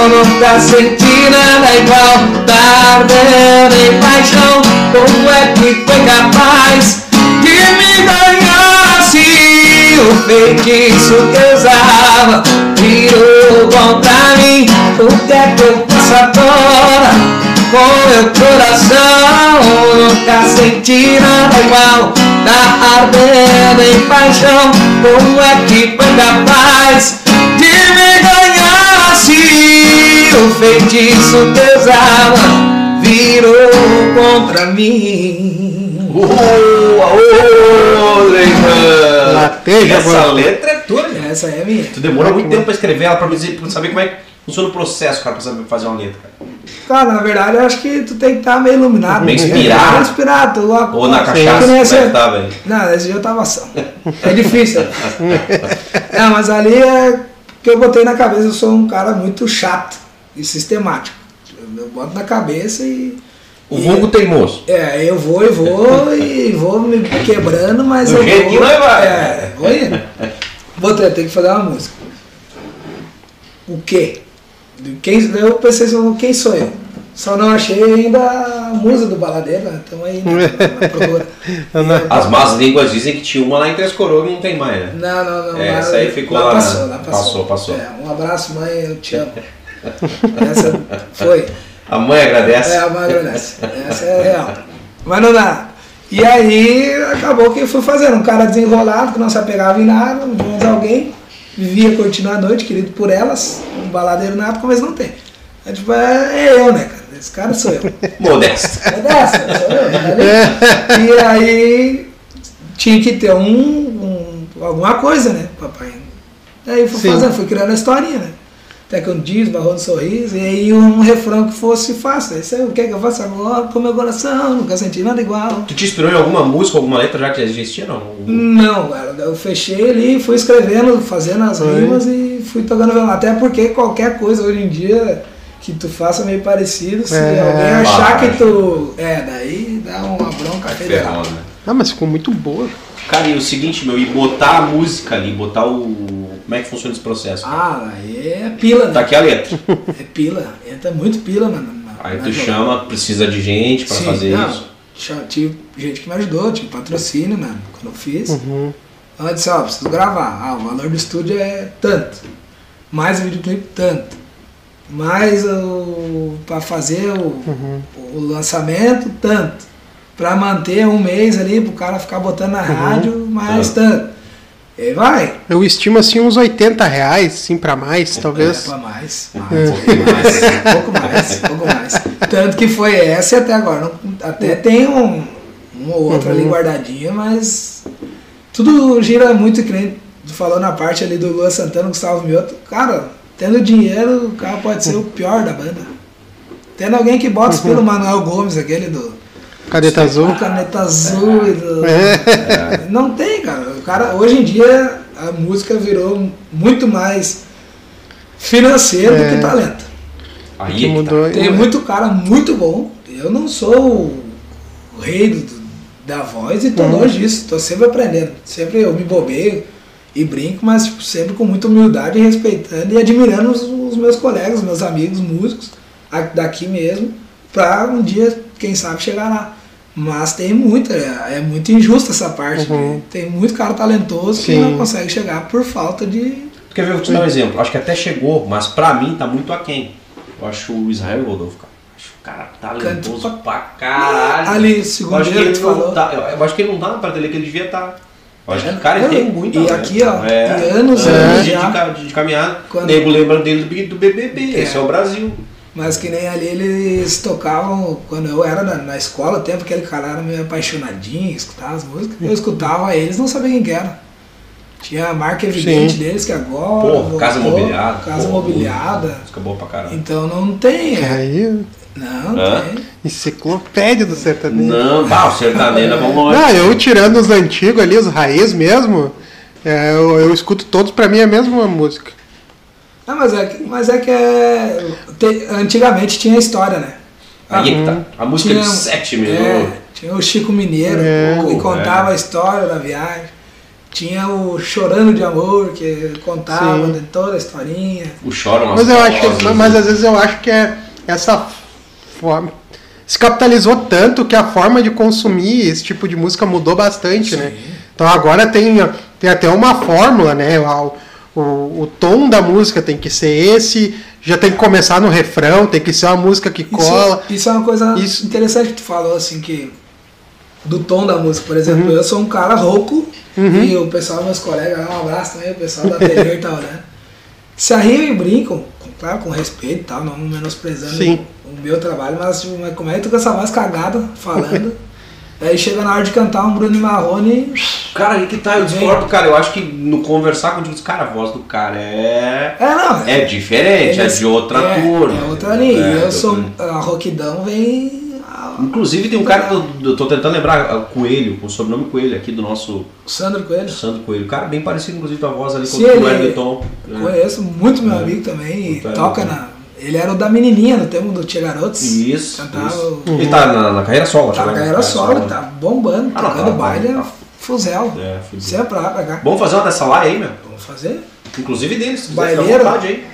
Nunca senti nada igual. Tá ardendo em paixão. Como é que foi capaz de me ganhar o feitiço que usava virou contra mim? O que é que eu faço agora com meu coração? Nunca senti nada igual, tá ardendo em paixão. Como é que foi capaz de me ganhar se o feitiço que usava virou contra mim? Ô, ô, Leivan! Lateja, Essa mano. letra é tua, né? Essa é a minha. Tu demorou muito tempo pra escrever ela, pra dizer, pra saber como é que funciona o processo, cara, pra saber fazer uma letra. cara. Cara, na verdade eu acho que tu tem que estar meio iluminado. Meio inspirado. Meio inspirado. Tu, Ou na cachaça, como é que tá, velho? Não, esse dia eu tava ação. É difícil. Não, mas ali é que eu botei na cabeça, eu sou um cara muito chato e sistemático. Eu boto na cabeça e. O e- vulgo teimoso. É, eu vou e vou e vou me quebrando, mas Do eu jeito vou. que vai, vai. É, vou indo. Botei, tem que fazer uma música. O quê? Quem, eu pensei assim, quem sou eu? Só não achei ainda a musa do baladeiro, né? Então aí na, na procura. As más línguas dizem que tinha uma lá em Três Coroas e não tem mais, né? Não, não, não. É, lá- essa aí ficou lá, passou, né? lá passou. Passou, passou. É, um abraço, mãe, eu te amo. Essa foi. A mãe agradece. É, a mãe agradece. Essa é real. Mas não dá. E aí acabou que eu fui fazendo. Um cara desenrolado, que não se apegava em nada, menos alguém, vivia curtindo a noite, querido por elas, um baladeiro nato, mas não tem. É, tipo, é, é eu, né, cara? Esse cara sou eu. Modesto. É dessa, sou eu, tá ali? E aí tinha que ter um, um- alguma coisa, né, papai? Aí fui Sim. fazendo, fui criando a historinha, né? Até que um dia esbarrou no sorriso, e aí um refrão que fosse fácil. Isso aí, o que é que eu faço agora com meu coração? Nunca senti nada igual. Tu te inspirou em alguma música, alguma letra já que já existia, não? Não, cara, eu fechei ali, fui escrevendo, fazendo as Foi. rimas e fui tocando violão. Até porque qualquer coisa hoje em dia que tu faça meio parecido, se É. alguém achar que tu. É, daí dá uma bronca federal. Né? Ah, mas ficou muito boa. Cara, e o seguinte, meu, e botar a música ali, botar o. Como é que funciona esse processo? Ah, aí é pila, né? Tá aqui a letra. É pila. Entra muito pila, mano. na- Aí tu jogada. chama, precisa de gente pra Sim, fazer não, isso. Tive gente que me ajudou, tive patrocínio, mano, quando eu fiz. Uhum. Eu disse, ó, preciso gravar. Ah, o valor do estúdio é tanto. Mais o videoclipe, tanto. Mais o. pra fazer o, Uhum. o lançamento, tanto. Pra manter um mês ali, pro cara ficar botando na rádio, mais tanto. E vai. Eu estimo assim uns 80 reais, sim, pra mais, É, talvez. pra mais. Um mais, pouquinho mais. Um pouco mais, um pouco mais. Tanto que foi essa e até agora. até tem um, ou outro ali guardadinho, mas tudo gira muito, que nem falou na parte ali do Lua Santana, Gustavo Mioto. Cara, tendo dinheiro, o cara pode ser o pior da banda. Tendo alguém que bota os pelo Manuel Gomes, aquele do Caneta azul. Caneta Azul e do... É. Não tem, cara. O cara. Hoje em dia a música virou muito mais financeiro do É. que talento. Aí Que é que tá. mudou. Tem muito cara muito bom. Eu não sou o, rei do- da voz e tô Uhum. longe disso. Tô sempre aprendendo. Sempre eu me bobeio e brinco, mas tipo, sempre com muita humildade e respeitando e admirando os, os meus colegas, meus amigos músicos daqui mesmo, pra um dia, quem sabe, chegar lá. Mas tem muita, é, é muito injusta essa parte. Uhum. né? Tem muito cara talentoso que Sim. não consegue chegar por falta de. Tu quer ver, eu vou te dar um exemplo. Acho que até chegou, mas pra mim tá muito aquém. Eu acho o Israel Rodolfo, cara. Acho o cara talentoso Canto pra caralho. Ali, eu segundo acho que ele falou. tá. Eu, eu acho que ele não tá na prateleira que ele devia estar. Eu acho que o cara tem muito e talento. aqui, ó, é, e anos, anos anos de, de, de caminhada. Quando- Nego lembra dele do, do BBB. É. Esse é o Brasil. Mas que nem ali eles tocavam, quando eu era na, na escola, o tempo que aquele cara era meio apaixonadinho, escutava as músicas, eu escutava eles, não sabia quem que era. Tinha a marca evidente Sim. deles que agora. Porra, Casa voltou, Mobiliada. Casa Porra, mobiliada. Música boa pra caralho. Então não tem. é. Aí, Não, Hã? tem. enciclopédia do sertanejo. Não, bah, o sertanejo, vamos longe. Não, eu tirando os antigos ali, os raiz mesmo, é, eu, eu escuto todos, pra mim é a mesma música. Ah, mas é, que- mas é que é, te- antigamente tinha história, né? Aí é que tá. A música Tinha- de 7 É, minutos. tinha o Chico Mineiro, É. que contava É. a história da viagem. Tinha o Chorando de Amor, que contava Sim. de toda a historinha. O choro Mas eu acho que, mas às vezes eu acho que é essa forma. Se capitalizou tanto que a forma de consumir esse tipo de música mudou bastante, né? Então agora tem, tem até uma fórmula, né? O, o, tom da música tem que ser esse, já tem que começar no refrão, tem que ser uma música que cola. Isso, isso é uma coisa Isso- interessante que tu falou, assim, que do tom da música, por exemplo, Uhum. eu sou um cara rouco e o pessoal, meus colegas, um abraço também, o pessoal da TV tá olhando. Se arriam e brincam, com- claro, com respeito e tal, não menosprezando Sim. o meu trabalho, mas tipo, como é que tu com essa voz cagada falando? Aí chega na hora de cantar um Bruno Marrone, Cara, aí que tá, eu discordo, cara. Eu acho que no conversar contigo, cara, a voz do cara é. é não, É diferente, é eles- de outra é, turma. É outra linha. É, eu sou, a roquidão vem, a- Inclusive tem um cara que eu, eu tô tentando lembrar, o Coelho, com o sobrenome Coelho, aqui do nosso o Sandro Coelho. Sandro Coelho. Cara, bem parecido, inclusive, com a voz ali com o Wellington. É. Conheço muito meu É. amigo também toca é. na. Ele era o da menininha no tempo do Tia Garotos. Isso, Cantava isso. o- Ele tá na, na carreira solo, Tá na né? carreira solo, tá bombando, Ah, não, tocando tá, baile, tá, é tá. fuzel. É, fudido. Você é pra lá, pra cá. Vamos fazer uma dessa lá aí, meu? Vamos fazer? Inclusive deles, se Baileiro? vontade aí.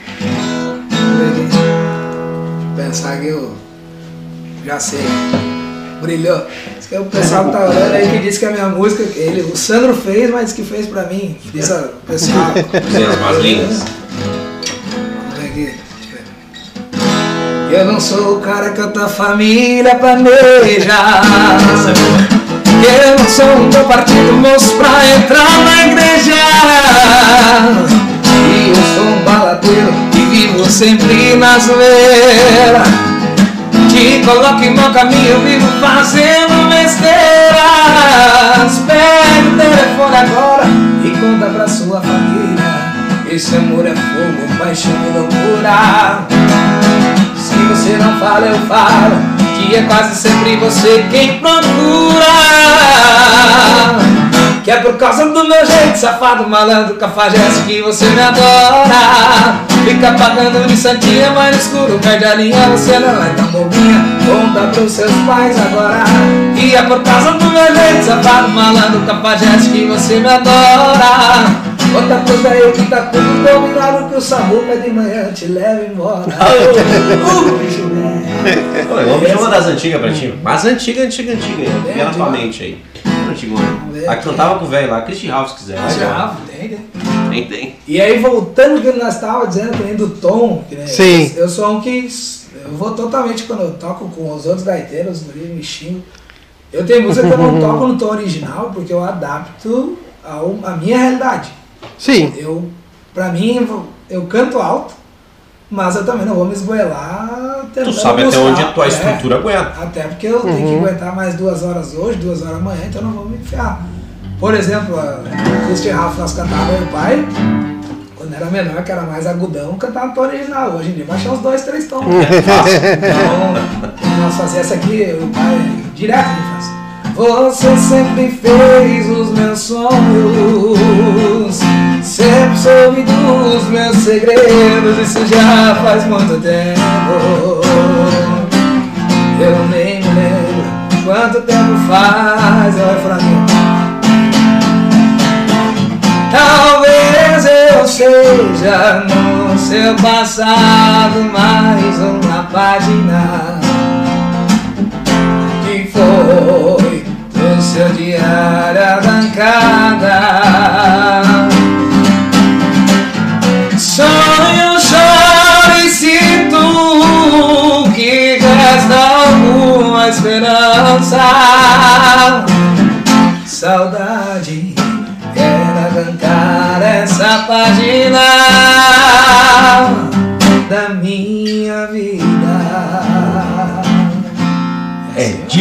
Pensar que eu já sei. Brilhou. É o pessoal que tá olhando aí que disse que a minha música, ele, o Sandro fez, mas que fez pra mim. Fiz a o pessoal. Tem as mais lindas. Vamos ver aqui. Eu não sou o cara que a tua família planeja. Eu não sou um teu partido moço pra entrar na igreja. E eu sou um baladeiro que vivo sempre na zoeira. Que que meu caminho vivo fazendo besteiras. Pegue o telefone agora e conta pra sua família. Esse amor é fogo, é paixão e loucura. Você não fala, eu falo. Que é quase sempre você quem procura. Que é por causa do meu jeito safado, malandro, cafajeste que você me adora. Fica pagando de santinha, mas no escuro perde a linha, você não é tão bobinha. Conta pros seus pais agora. Que é por causa do meu jeito safado, malandro, cafajeste que você me adora. Outra coisa aí que tá tudo combinado que o Samuca de manhã te leva embora. Uh, bicho, né? Ô, Vamos uma das antigas pra ti. Mas antiga, antiga, antiga. aí. Vê na tua mente aí. Antigona. A que cantava com o velho lá, Christian Ralph, se quiser. Já, tem, tem. Tem, tem. E aí, voltando que nós estávamos dizendo também do tom, que, né, Sim. eu sou um que. Eu vou totalmente quando eu toco com os outros gaiteiros, os me xingam. Eu tenho música que eu não toco no tom original porque eu adapto ao, à minha realidade. Sim. Eu, pra mim, eu- canto alto, mas eu também não vou me esgoelar Tu sabe até onde a tua É, estrutura aguenta. Até porque eu tenho que aguentar mais duas horas hoje, duas horas amanhã, então eu não vou me enfiar. Por exemplo, a Christian Ralph, nós cantávamos meu pai, quando era menor, que era mais agudão, cantava tom original. Hoje em dia baixar uns dois, três tons. É fácil. Então, quando nós fazíamos essa aqui, o pai direto me faz. Você sempre fez os meus sonhos, sempre soube dos meus segredos, isso já faz muito tempo. Eu nem me lembro quanto tempo faz, olha pra mim. Talvez eu seja no seu passado mais uma página. Que foi seu diário arrancada. Sonho, choro e sinto que resta alguma esperança. Saudade quer arrancar essa página da minha vida.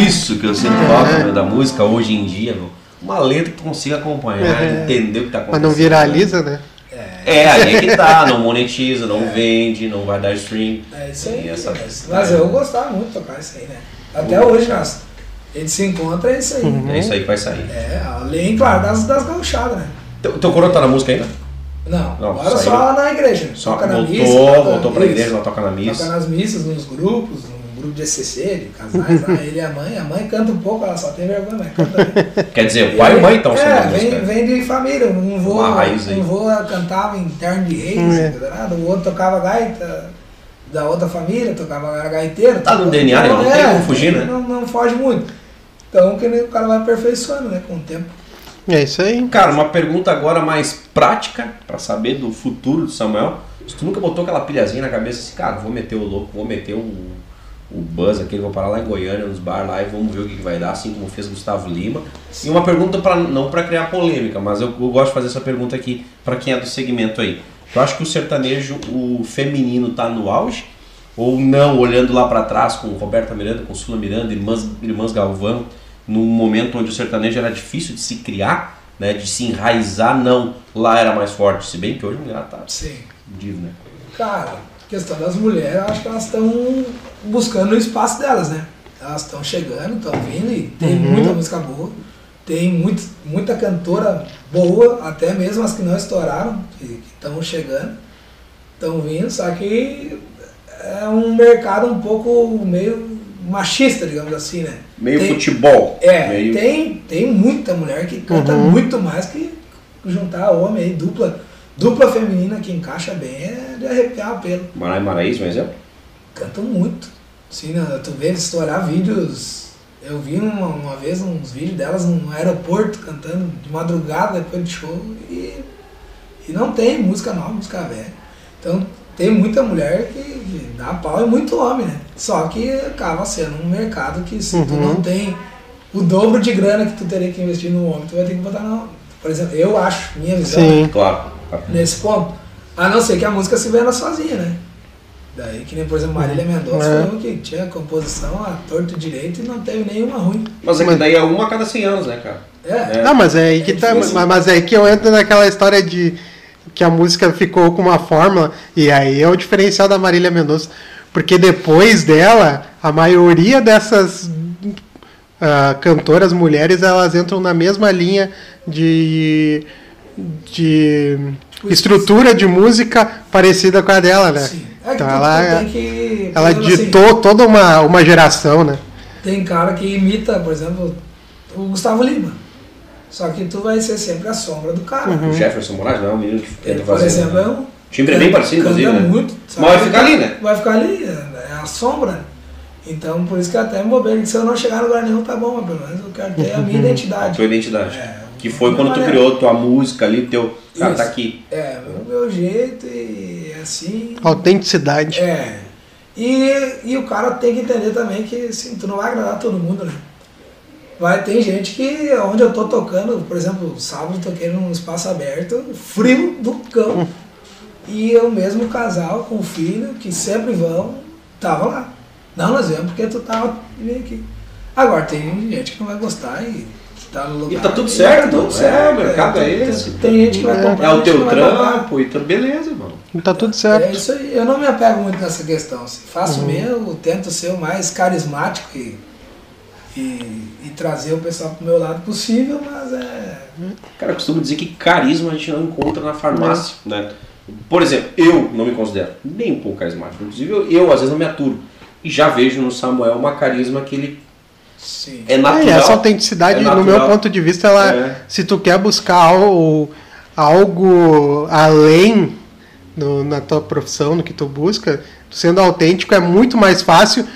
Disso que eu sempre falo meu, da música hoje em dia, meu. Uma letra que tu consiga acompanhar, É. entender o que tá Mas acontecendo. não viraliza, né? É, aí é que tá, não monetiza, não vende, não vai dar stream. É isso aí. Essa- mas, mas eu gostava muito de tocar isso aí, né? Até hoje, nós, a gente se encontra, é isso aí. É isso aí que vai sair. É, além, claro, das, das gauchadas, né? Teu, teu coroa tá na música ainda? Não, Não, agora saiu. só na igreja. Só toca na voltou, missa. toca- voltou pra isso. igreja, ela toca na missa. Toca nas missas, nos grupos, no grupo de ECC, de casais lá, ele e a mãe. A mãe canta um pouco, ela só tem vergonha, mas canta bem. Quer dizer, o pai e o mãe estão é, sendo vem, música. vem de família. Um vô, um vô cantava em terno de reis, É. entendeu? o outro tocava gaita da outra família, tocava gaiteiro. Tá no DNA, né? Não tem como fugir, né? Não, não foge muito. Então que nem o cara vai aperfeiçoando né, com o tempo. É isso aí. Cara, uma pergunta agora mais prática, pra saber do futuro do Samuel. Se tu nunca botou aquela pilhazinha na cabeça assim, cara, vou meter o louco, vou meter o, o buzz aqui, vou parar lá em Goiânia, nos bar lá e vamos ver o que, que vai dar, assim como fez Gustavo Lima. E uma pergunta para não para criar polêmica, mas eu, eu gosto de fazer essa pergunta aqui pra quem é do segmento aí. Tu acha que o sertanejo, o feminino tá no auge? Ou não, olhando lá pra trás com Roberta Miranda, com Sula Miranda, Irmãs, Irmãs Galvão, num momento onde o sertanejo era difícil de se criar, né, de se enraizar, não, lá era mais forte, se bem que hoje a mulher tá Sim. diz, né? Cara, questão das mulheres, eu acho que elas estão buscando o espaço delas, né? Elas estão chegando, estão vindo e tem Uhum. muita música boa, tem muito, muita cantora boa, até mesmo as que não estouraram, que estão chegando, estão vindo, só que é um mercado um pouco meio machista, digamos assim, né? Meio Tem- futebol. É, meio... tem, tem muita mulher que canta Uhum. muito mais que juntar homem aí, dupla, dupla feminina que encaixa bem é de arrepiar o pelo. Marai Maraíza, um exemplo? Cantam muito. Sim, né? tu vê eles estourar vídeos. Eu vi uma, uma vez uns vídeos delas no aeroporto cantando de madrugada depois do show e, e não tem música nova, música velha. Então tem muita mulher que, dá pau e muito homem, né? Só que acaba sendo um mercado que se tu Uhum. não tem o dobro de grana que tu teria que investir no homem, tu vai ter que botar na. Por exemplo, eu acho, minha visão, Sim. Claro. nesse ponto. A não ser que a música se venda sozinha, né? Daí, que nem, por exemplo, Marília Mendonça É. que tinha composição a torto direito e não teve nenhuma ruim. Mas é que daí é uma a cada 100 anos, né, cara? É, É. Não, mas é aí que É tá. Mas, mas é aí que eu entro naquela história de que a música ficou com uma fórmula, e aí é o diferencial da Marília Mendonça. Porque depois dela, a maioria dessas ah, cantoras mulheres, elas entram na mesma linha de, de estrutura de música parecida com a dela, né? sim. É que Então tu ela, tem que. ela por assim, ditou toda uma, uma geração, né? Tem cara que imita, por exemplo, o Gustavo Lima. Só que tu vai ser sempre a sombra do cara. Uhum. O Jefferson Moraes não é um menino que Ele, tenta por fazer. exemplo, é um. Timbre é bem parecido, canta inclusive, né? muito. Mas vai ficar ali, né? Vai ficar ali, é a sombra. Então, por isso que até me bobei. Se eu não chegar em lugar nenhum, tá bom, mas pelo menos eu quero ter a minha A identidade. tua identidade. É, que foi quando tu criou tua música ali, teu. Cara, tá Isso. aqui. É, o meu jeito e assim. Autenticidade. É. E, e o cara tem que entender também que assim, tu não vai agradar todo mundo, né? Vai ter gente que onde eu tô tocando, por exemplo, sábado eu toquei num espaço aberto, frio do cão. E o mesmo casal com filho, que sempre vão, tava lá. Não, nós viemos porque tu tava vem aqui. Agora tem gente que não vai gostar e tá no lugar. E tá tudo certo, tá não? É, o mercado é tem- esse. Tem gente que vai É. comprar. É o teu trampo e tá beleza, irmão. Tá tudo É certo. isso aí, eu não me apego muito nessa questão. Se faço Uhum. meu, tento ser o mais carismático e, e, e trazer o pessoal pro meu lado possível, mas é. Cara, eu costumo dizer que carisma a gente não encontra na farmácia, né? Por exemplo, eu não me considero nem um pouco carismático. Inclusive, eu, eu, às vezes não me aturo. E já vejo no Samuel uma carisma que ele Sim. é É, natural. e essa autenticidade, É no meu ponto de vista, ela, É. se tu quer buscar algo, algo além do- na tua profissão, no que tu busca, tu sendo autêntico é muito mais fácil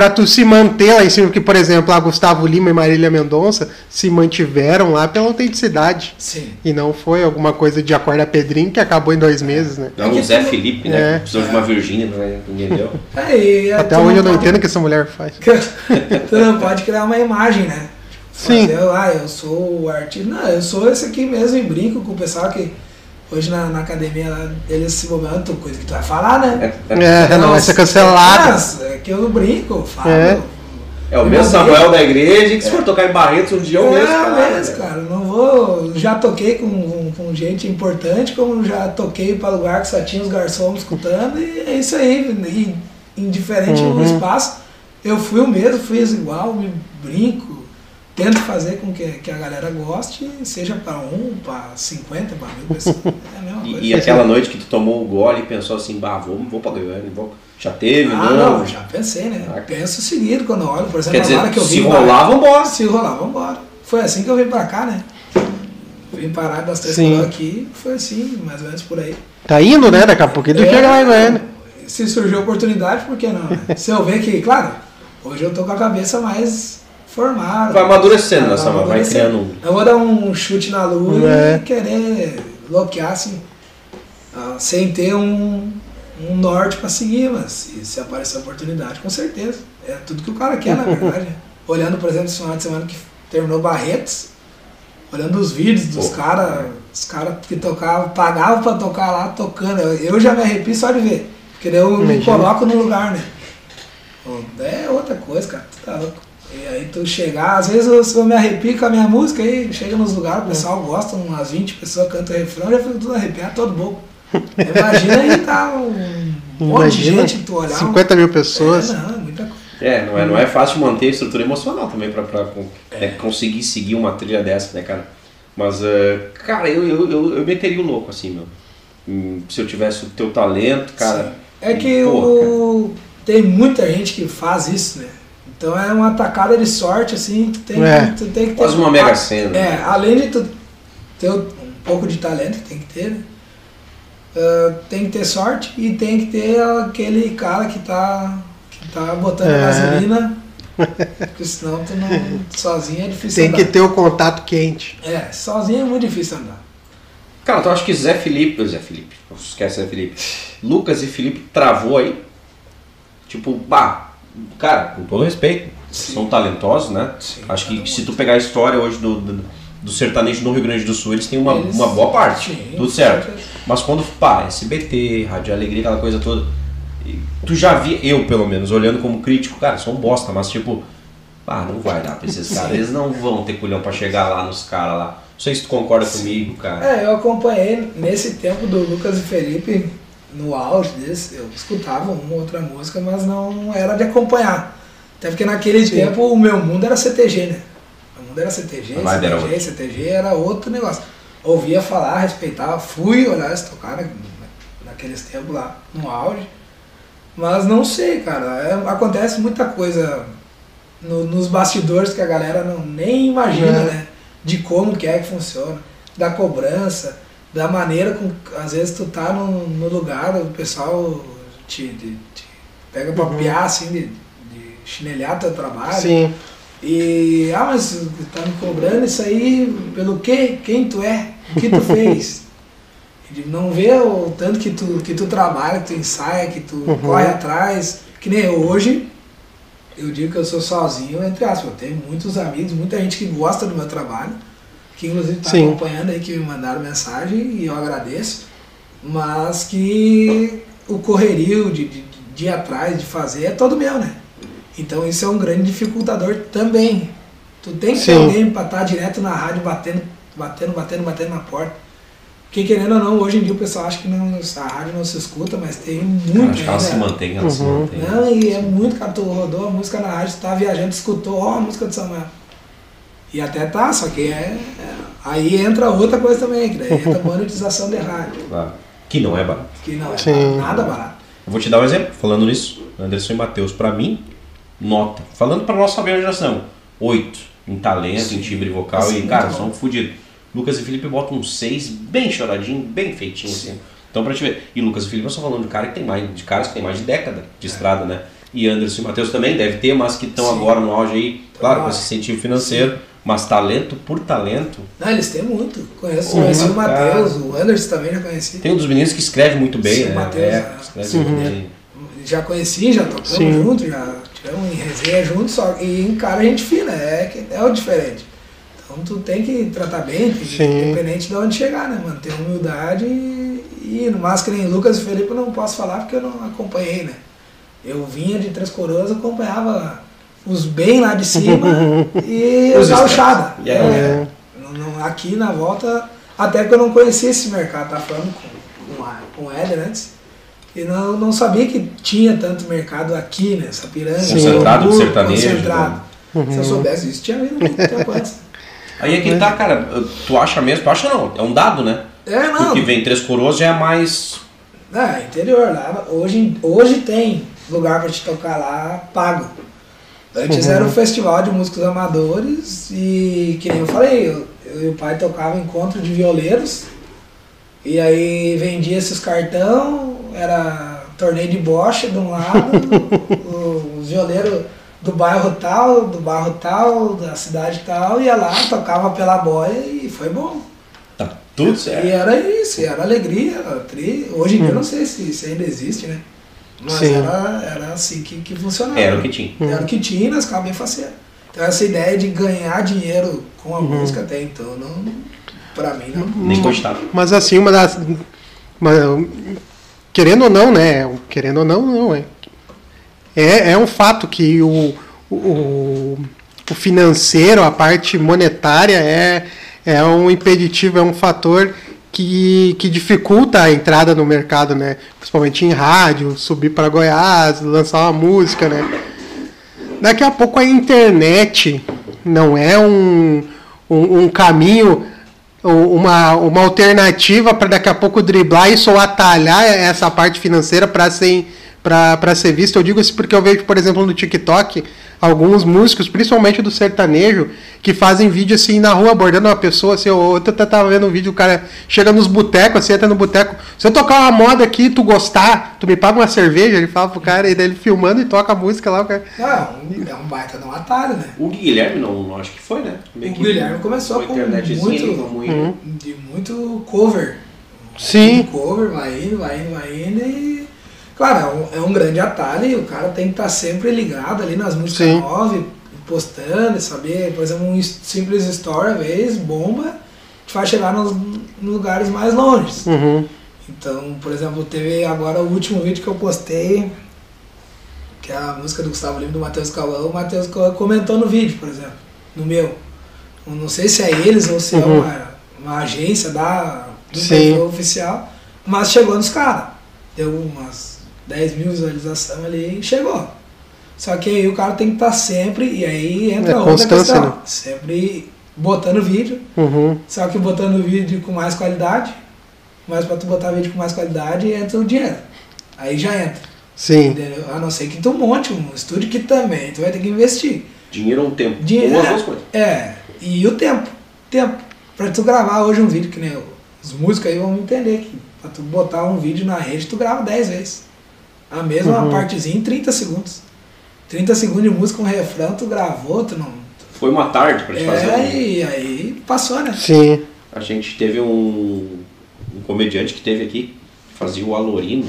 para tu se manter lá em cima, que por exemplo, a Gustavo Lima e Marília Mendonça se mantiveram lá pela autenticidade. Sim. E não foi alguma coisa de acorda Pedrinho que acabou em dois meses, né? Não, É o Zé Felipe, né? É. que Precisou de uma Virgínia, né? ninguém deu. É, e, é, Até hoje eu não pode- entendo o que essa mulher faz. tu não pode criar uma imagem, né? Sim. Fazer, ah, eu sou o artista. Não, eu sou esse aqui mesmo e brinco com o pessoal que hoje na, na academia lá, eles se momentam, coisa que tu vai falar, né? É, não vai ser cancelado. Mas, é que eu brinco, eu falo. É. É o mesmo Samuel da igreja que se for tocar em Barretos um dia eu mesmo. É cara. mesmo, cara. Não vou. Já toquei com, com gente importante, como já toquei para lugar que só tinha os garçons escutando, e é isso aí. E indiferente Uhum. do espaço, eu fui o mesmo, fiz igual, me brinco, tento fazer com que, que a galera goste, seja para um, para 50, para mil pessoas. É a mesma coisa. E, e aquela noite que tu tomou o gole e pensou assim, bah, vou, vou pra Goiânia, vou. Já teve, Ah, não? não, já pensei, né? Ah. Penso seguido quando eu olho, por exemplo, Quer dizer, agora que eu se vim rolar, vambora. Se rolar, vambora. Foi assim que eu vim pra cá, né? Vim parar das três Sim. aqui, foi assim, mais ou menos por aí. Tá indo, né? Daqui a pouquinho tu É, chega lá em Goiânia. Se surgiu a oportunidade, por que não? né? Se eu ver que, claro, hoje eu tô com a cabeça mais formada. Vai amadurecendo, né, Tá Samuel? Vai amadurecendo. criando um- Eu vou dar um chute na lua É. e querer bloquear assim, ah, sem ter um, um norte pra seguir, mas se, se aparecer a oportunidade, com certeza. É tudo que o cara quer, na verdade. Olhando, por exemplo, esse final de semana que terminou Barretos, olhando os vídeos dos caras, os caras que tocavam, pagavam pra tocar lá, tocando. Eu, eu já me arrepio só de ver. Porque eu me Imagina. coloco no lugar, né? É outra coisa, cara. Tu tá louco. E aí tu chegar, às vezes eu, eu me arrepio com a minha música aí, chega nos lugares, o pessoal gosta, umas 20 pessoas cantam refrão, eu já fico tudo arrepiado, todo bobo. Imagina aí tá um monte de gente, tu olhar. 50 mil pessoas. É, não, é muita coisa. É, não é, não é fácil manter a estrutura emocional também pra, pra né, conseguir seguir uma trilha dessa, né, cara? Mas, eh, cara, eu, eu, eu, eu meteria o louco, assim, meu. Hum, Se eu tivesse o teu talento, cara. Sim. É que pô, o... tem muita gente que faz isso, né? Então é uma tacada de sorte, assim, tu tem, É. tu tem que ter. Quase uma mega sena. É, além de tu ter um pouco de talento, que tem que ter, né? Ah, tem que ter sorte e tem que ter aquele cara que tá, que tá botando É. gasolina, porque senão tu não. sozinho é difícil Tem que andar. ter o contato quente. É, sozinho é muito difícil andar. Cara, então eu acho que Zé Felipe. Zé Felipe, esquece Zé Felipe. Lucas e Felipe travou aí. Tipo, pá, cara, com todo respeito, Sim. são talentosos, né? Sim, acho que se tu pegar a história hoje do, do, do sertanejo no Rio Grande do Sul, eles têm uma, Eles- uma boa parte. Sim, tudo certo. certeza. Mas quando, pá, SBT, Rádio Alegria, aquela coisa toda. Tu já vi, eu pelo menos, olhando como crítico, cara, são bosta, mas tipo, ah, não vai dar pra esses caras. Eles não vão ter culhão pra chegar lá nos caras lá. Não sei se tu concorda comigo, cara. É, eu acompanhei nesse tempo do Lucas e Felipe, no auge desse, eu escutava uma outra música, mas não era de acompanhar. Até porque naquele Sim. tempo o meu mundo era CTG, né? O mundo era CTG, A vibe era CTG. CTG era outro negócio. Ouvia falar, respeitava, fui olhar eles tocar na- naqueles tempos lá, no auge. Mas não sei, cara. é- acontece muita coisa no- nos bastidores que a galera não, nem imagina, É. né? De como que é que funciona, da cobrança, da maneira com às vezes tu tá no, no lugar, o pessoal te, te- te pega pra Uhum. piar assim, de, de chinelhar teu trabalho. Sim. E, ah, mas tá me cobrando isso aí pelo quê? Quem tu é? O que tu fez? E de não ver o tanto que tu, que tu trabalha, que tu ensaia, que tu Uhum. corre atrás. Que nem eu hoje, eu digo que eu sou sozinho, entre aspas. Eu tenho muitos amigos, muita gente que gosta do meu trabalho, que inclusive está acompanhando aí, que me mandaram mensagem e eu agradeço. Mas que o correrio de, de, de ir atrás, de fazer, é todo meu, né? Então isso é um grande dificultador também. Tu tem que ter alguém para estar direto na rádio batendo, batendo, batendo, batendo na porta. Porque querendo ou não, hoje em dia o pessoal acha que não, a rádio não se escuta, mas tem muito acho que ela se mantém, ela se Uhum. mantém. Não, e é muito, cara, tu rodou a música na rádio, tu tá viajando, escutou, ó, a música de Samuel. E até tá, só que é, é- Aí entra outra coisa também, que daí entra a monetização de rádio. Claro. Que não é barato. Que não é Sim. nada barato. Eu vou te dar um exemplo, falando nisso. Anderson e Matheus, pra mim, nota. Falando pra nossa geração, 8 em talento, Sim. em timbre vocal Sim, e, cara, são fodidos. Lucas e Felipe botam um 6 bem choradinho, bem feitinho assim. Então pra te ver. E Lucas e Felipe eu só falando de cara que tem mais, de caras que tem mais de década de estrada, né? E Anderson e Matheus também deve ter, mas que estão Sim. agora no auge aí, claro, com Ah. esse incentivo financeiro, mas talento por talento. Não, eles têm muito. Conheço, Uhum, conheci o. Matheus, o Anderson também já conheci. Tem um dos meninos que escreve muito bem, Sim, o né? Matheus, é, é. escreve muito Uhum. bem. Já conheci, já tocamos Sim. junto, já tivemos em resenha junto, só e em cara gente fina, é, que- é o diferente. Então tu tem que tratar bem, que, independente de onde chegar, né, mano? Ter humildade e, e no mais que nem Lucas e Felipe eu não posso falar porque eu não acompanhei, né? Eu vinha de Três Coroas, acompanhava os bem lá de cima e Os gauchada. Aí, É, não- não- aqui na volta, até que eu não conhecia esse mercado, tá falando com, com, a- com o Éder antes. E não, não sabia que tinha tanto mercado aqui, né? Sapiranga, Sim. Concentrado do Bangu, sertanejo, Concentrado. né? Se eu soubesse isso, tinha vindo muito tempo antes. Aí é que tá, cara, tu acha mesmo, tu acha não, é um dado, né? É, não. Porque vem Três Coroas já é mais. Ah, interior lá. Hoje, hoje tem lugar pra te tocar lá pago. Antes Uhum. era um festival de músicos amadores e que nem eu falei, eu, eu e o pai tocava encontro de violeiros e aí vendia esses cartão, era torneio de bocha de um lado, os violeiros do bairro tal, do bairro tal, da cidade tal, ia lá, tocava pela boia e foi bom. Tá tudo E certo. era isso, era alegria, era tri. Hoje em dia eu não sei se, se ainda existe, né? Mas Sim. era, era assim que, que funcionava. Era o que tinha. Era o que tinha e nós ficava bem faceiro. Então essa ideia de ganhar dinheiro com a música até então, não, pra mim não. Nem cogitava. Mas assim, uma das. uma- querendo ou não, né? Querendo ou não, não. É, é, é um fato que o, o, o financeiro, a parte monetária, é, é um impeditivo, é um fator que, que dificulta a entrada no mercado, né? Principalmente em rádio, subir para Goiás, lançar uma música, né? Daqui a pouco a internet não é um, um, um caminho, um- uma, uma alternativa para daqui a pouco driblar isso ou atalhar essa parte financeira para ser, pra ser visto. Eu digo isso porque eu vejo, por exemplo, no TikTok, alguns músicos, principalmente do sertanejo, que fazem vídeo assim na rua abordando uma pessoa. Assim, eu, eu tava vendo um vídeo, o cara chega nos botecos, assim, entra no boteco. Se eu tocar uma moda aqui e tu gostar, tu me paga uma cerveja, ele fala pro cara, e daí ele filmando e toca a música lá, o cara. Ah, um- é um baita de um atalho, né? O Guilherme não, não acho que foi, né? Meio O que Guilherme começou com muito- Uhum. De muito cover. Sim. Muito cover, vai indo, vai indo, vai indo e. Claro, é um, é um grande atalho e o cara tem que estar sempre ligado ali nas músicas Sim. novas, postando, e saber, por exemplo, um simples story, às vezes, bomba, te faz chegar nos, nos lugares mais longe. Uhum. Então, por exemplo, teve agora o último vídeo que eu postei, que é a música do Gustavo Lima do Matheus Cauã. O Matheus Cauã comentou no vídeo, por exemplo, no meu. Eu não sei se é eles ou se Uhum. é uma, uma agência da, do oficial, mas chegou nos caras. Deu umas 10 mil visualizações ali e chegou. Só que aí o cara tem que estar sempre, e aí entra É, outra questão. né? Sempre botando vídeo, Uhum. só que botando vídeo com mais qualidade, mas pra tu botar vídeo com mais qualidade entra o dinheiro. Aí já entra. Sim. Entendeu? A não ser que tu monte um estúdio que também tu vai ter que investir. Dinheiro ou tempo? Dinheiro. Ou as duas coisas. É, e o tempo. Tempo. Pra tu gravar hoje um vídeo, que nem os músicos aí vão entender que pra tu botar um vídeo na rede, tu grava 10 vezes. A mesma Uhum. partezinha em 30 segundos. 30 segundos de música, um refrão, tu gravou, tu não. Foi uma tarde pra te fazer. É, e aí passou, né? Sim. A gente teve um, um comediante que teve aqui, que fazia o Alorino.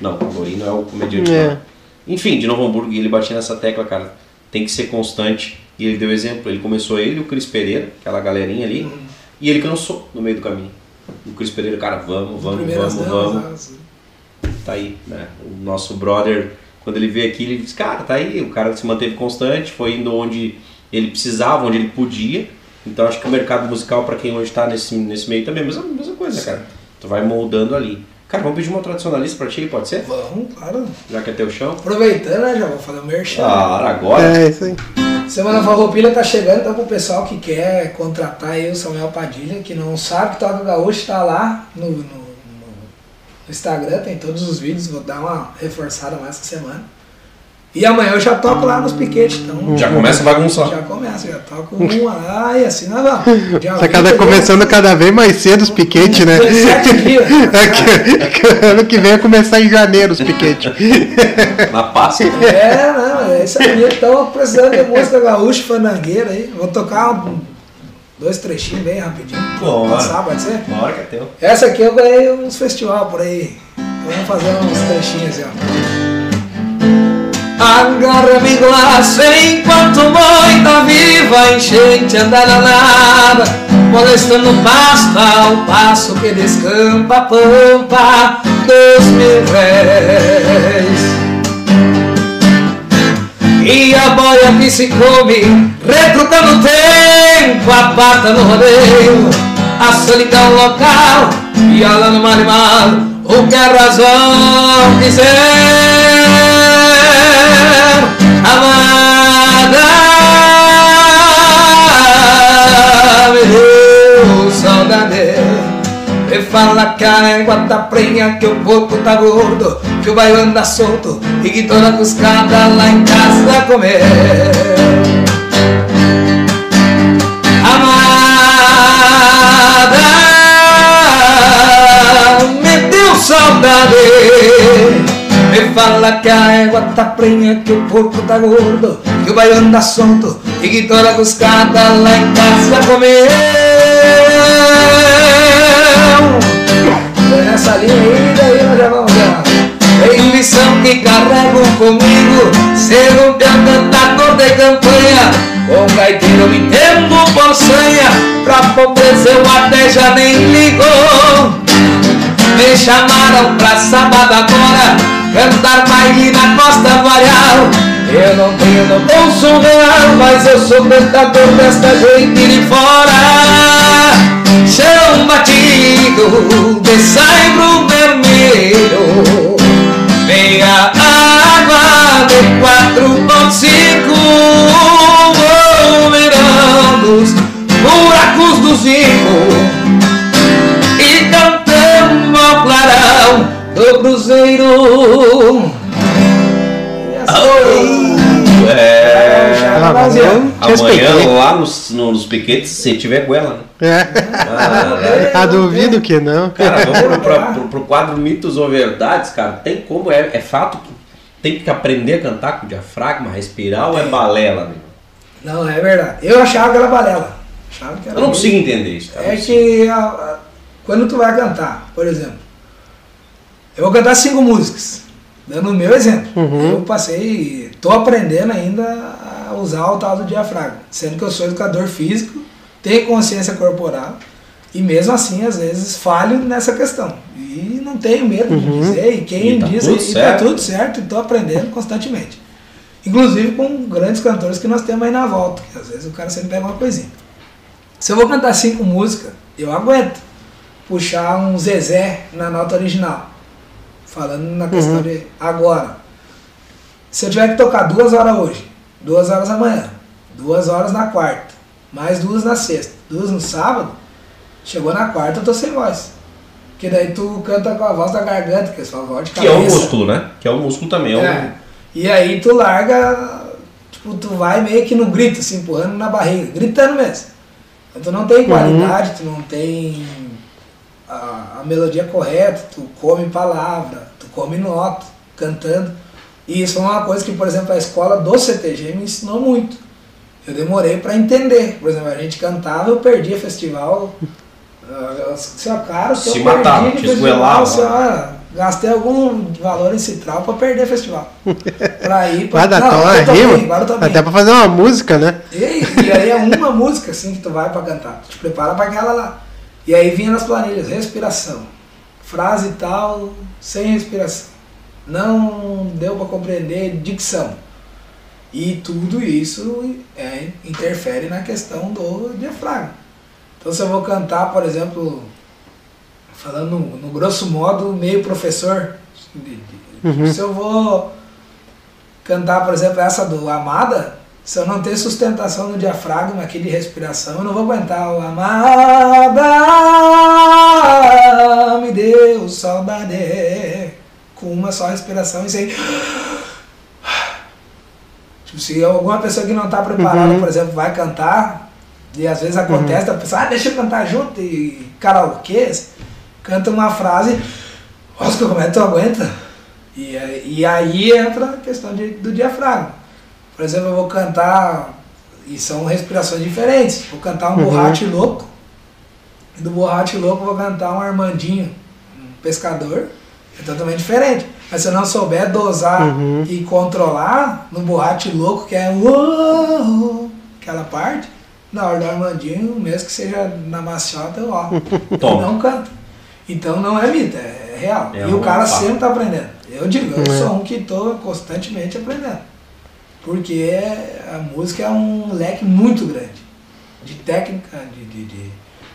Não, o Alorino é o comediante. É. não. Enfim, de Novo Hamburgo, e ele batia nessa tecla, cara. Tem que ser constante. E ele deu exemplo. Ele começou ele e o Cris Pereira, aquela galerinha ali, Uhum. e ele cansou no meio do caminho. O Cris Pereira, cara, vamos, vamos, Primeiras vamos, vamos. as- Tá aí, né? O nosso brother, quando ele veio aqui, ele disse, cara, tá aí. O cara se manteve constante, foi indo onde ele precisava, onde ele podia. Então acho que o mercado musical, pra quem hoje tá nesse, nesse meio também, é a mesma, mesma coisa, cara. Tu vai moldando ali. Cara, vamos pedir uma tradicionalista pra ti, pode ser? Vamos, claro. Já que é teu chão. Aproveitando, né? Já vou fazer o merchan. Claro, agora. É, isso aí. Semana Farroupilha tá chegando, então pro pessoal que quer contratar aí o Samuel Padilha, que não sabe que toca gaúcho, tá lá no, no Instagram, tem todos os vídeos, vou dar uma reforçada mais essa semana. E amanhã eu já toco lá nos piquetes, então. Já começa a bagunçar. Já começa, já toco uma. Ai, assim nós vamos. Tá cada, 20 começando cada vez mais cedo os piquetes, né? 17 dias. É que, que ano que vem vai começar em janeiro os piquetes. Na Páscoa. É, não, é isso aí. Então, precisando de música gaúcha, fanangueira aí. Vou tocar um, dois trechinhos bem rapidinho. Bora. Passar, pode ser? Hora que é teu. Essa aqui eu ganhei uns festival por aí. Vamos fazer uns trechinhos assim, ó. Agarra-me laço enquanto moita viva, enchente anda danada, molestando o pasto ao passo que descampa a pampa dos mil réis. E a boia que se come, recrutando tempo, a pata no rodeio, a solidão local, e ela no mar animal, o que a razão quiser. Amada, fala que a égua tá prenha, que o porco tá gordo, que o bairro anda solto e que toda cuscada lá em casa comer. Amada, me deu saudade. Me fala que a égua tá prenha, que o porco tá gordo, que o bairro anda solto e que toda cuscada lá em casa comeu. Foi nós já vamos já. Tem lição que carrego comigo, ser um peão cantador de campanha. Com gaiteiro me entendo bolsanha, pra pobreza eu até já nem ligo. Me chamaram pra sábado agora Cantar baile na costa do areal Eu não tenho no bolso real Mas eu sou cantador desta gente de fora Chão batido de saibro vermelho Meia água de quatro ponto cinco Vou mirando os buracos do zinco e cantando ao clarão do cruzeiro. É. Respeitei. Amanhã lá nos, nos piquetes, se tiver goela, né? É. Ah, Ah, duvido que não. Cara, vamos pro, pra- pro- pro quadro mitos ou verdades, cara. Tem como, é, é fato que tem que aprender a cantar com diafragma, respirar ou é balela, meu? Não, é verdade. Eu achava que era balela. Achava que era Eu não mesmo. consigo entender isso, cara. É que a- a- quando tu vai cantar, por exemplo, eu vou cantar cinco músicas, dando o meu exemplo. Uhum. Eu passei, tô aprendendo ainda a usar o tal do diafragma, sendo que eu sou educador físico, tenho consciência corporal e mesmo assim às vezes falho nessa questão. E não tenho medo de Uhum. dizer. E quem E tá diz tudo e tá tudo certo, e tô aprendendo constantemente. Inclusive com grandes cantores que nós temos aí na volta, que às vezes o cara sempre pega uma coisinha. Se eu vou cantar cinco músicas, eu aguento puxar um Zezé na nota original. Falando na questão Uhum. de agora. Se eu tiver que tocar duas horas hoje, duas horas amanhã, duas horas na quarta, mais duas na sexta, duas no sábado, chegou na quarta eu tô sem voz. Porque daí tu canta com a voz da garganta, que é sua voz de Que cabeça. é o músculo, né? Que é o músculo também. É um- É. E aí tu larga, tipo, tu vai meio que no grito, assim, empurrando na barriga, gritando mesmo. Então tu não tem qualidade, tu não tem a, a melodia correta, tu come palavra, tu come nota, cantando. E isso é uma coisa que, por exemplo, a escola do CTG me ensinou muito. Eu demorei para entender. Por exemplo, a gente cantava, eu perdia festival. Ah, Se eu cara, que Se eu matava, perdi de esgoelava. festival, se eu, ah, gastei algum valor em citral para perder festival. Pra ir pra... Vai dar Não, é bem, agora eu tô bem. Até pra fazer uma música, né? E, e aí é uma música assim que tu vai pra cantar. Tu te prepara pra aquela lá. E aí vinha nas planilhas, respiração. Frase tal, sem respiração. Não deu pra compreender dicção. E tudo isso é, interfere na questão do diafragma. Então se eu vou cantar, por exemplo, falando no, grosso modo, meio professor, Uhum. se eu vou cantar, por exemplo, essa do Amada, se eu não ter sustentação no diafragma aqui de respiração, eu não vou aguentar o Amada me deu saudade com uma só respiração e sem Tipo, se alguma pessoa que não está preparada, Uhum. por exemplo, vai cantar, e às vezes acontece, a pessoa, ah, deixa eu cantar junto, e karaokês, canta uma frase, Oscar, como é que tu aguenta? E, aí- e aí entra a questão de- do diafragma. Por exemplo, eu vou cantar, e são respirações diferentes, vou cantar um Uhum. borracho louco, e do borracho louco eu vou cantar um Armandinho, um pescador, é totalmente diferente. Mas se eu não souber dosar Uhum. e controlar no borracho louco, que é uou, aquela parte, na hora do Armandinho, mesmo que seja na maciota, eu ó, eu não canto. Então não é mito, é real. É e o cara sempre tá aprendendo. Eu digo, eu É. sou um que tô constantemente aprendendo. Porque a música é um leque muito grande de técnica, de, de, de,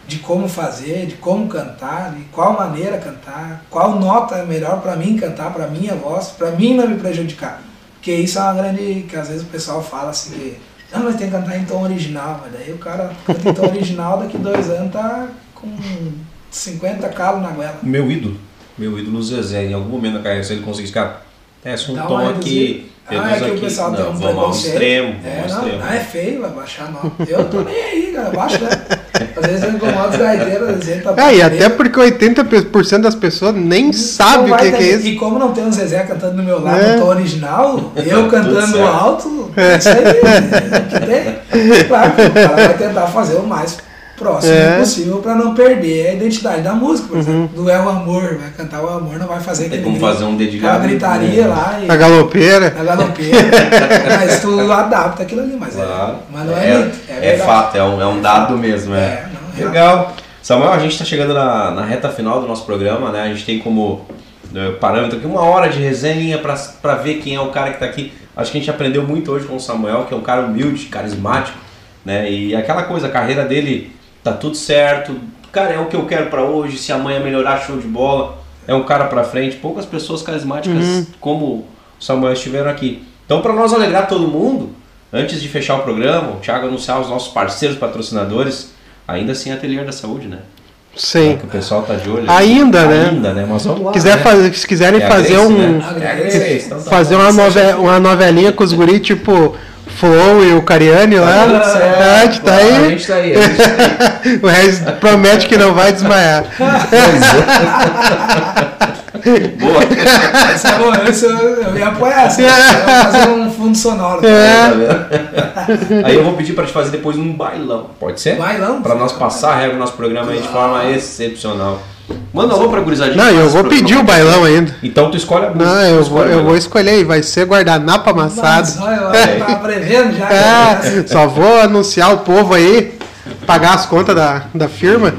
de como fazer, de como cantar, de qual maneira cantar, qual nota é melhor para mim cantar, para minha voz, para mim não me prejudicar. Porque isso é uma grande. que às vezes o pessoal fala assim que. Não, mas tem que cantar em tom original, mas daí o cara canta em tom original, daqui dois anos tá com 50 calos na goela. Meu ídolo. Meu ídolo Zezé. Em algum momento da carreira, se ele conseguisse, cara, desce um Dá tom aqui. Ah, é que o aqui. pessoal tem não, um vamos ao extremo. É, não, extremo. ah, é feio, vai baixar não. Eu tô nem aí, cara, baixo, né? Às vezes eu incomodo os gaiteiros, tá É, e até porque 80% das pessoas nem sabe Não o que, que é isso. E como não tem um Zezé cantando do meu lado É. no tom original, eu cantando alto, é isso aí, é o que tem. Claro que o cara vai tentar fazer o mais próximo É. Uhum. possível pra não perder a identidade da música, por exemplo. Do É o Amor, vai cantar o Amor, não vai fazer Tem aquele como grito, fazer um aquela dedilhado. gritaria né? lá e A galopeira. na galopeira. mas tu adapta aquilo ali, mas, Claro. é, mas não é, é, é, é fato, é um, é um dado mesmo. É. Legal. Samuel, a gente está chegando na, na reta final do nosso programa, né? A gente tem como né, parâmetro aqui uma hora de resenha para ver quem é o cara que está aqui. Acho que a gente aprendeu muito hoje com o Samuel, que é um cara humilde, carismático, né? E aquela coisa, a carreira dele tá tudo certo. Cara, é o que eu quero para hoje. Se amanhã melhorar, show de bola. É um cara para frente. Poucas pessoas carismáticas Uhum. como o Samuel estiveram aqui. Então, para nós alegrar todo mundo, antes de fechar o programa, o Thiago anunciar os nossos parceiros patrocinadores, ainda assim Ateliê da Saúde, né? Sim. Que o pessoal tá de olho. Ainda, né? Ainda, né? Mas vamos lá. Quiser né? fazer, se quiserem É a fazer Grace, um. né? É a Grace, então tá fazer bom. uma, nove, uma novelinha com os guri, tipo Flow e o Cariani lá. Certo. É, a gente tá A aí. gente tá aí. A gente tá aí. O Reis promete que não vai desmaiar. Boa. Essa é boa, essa eu, ia apoiar, assim, eu ia fazer um fundo sonoro. É. Tá vendo? Aí eu vou pedir pra te fazer depois um bailão. Pode ser? Bailão? Pra nós passar a regra do nosso programa aí de forma excepcional. Manda alô pra gurizadinha. Não, eu vou pedir o bailão ainda. Então tu escolhe a música. Não, eu vou, eu vou escolher e vai ser guardanapo amassado. Mas, olha, eu tava prevendo já. É, só vou anunciar o povo aí, pagar as contas da, da firma.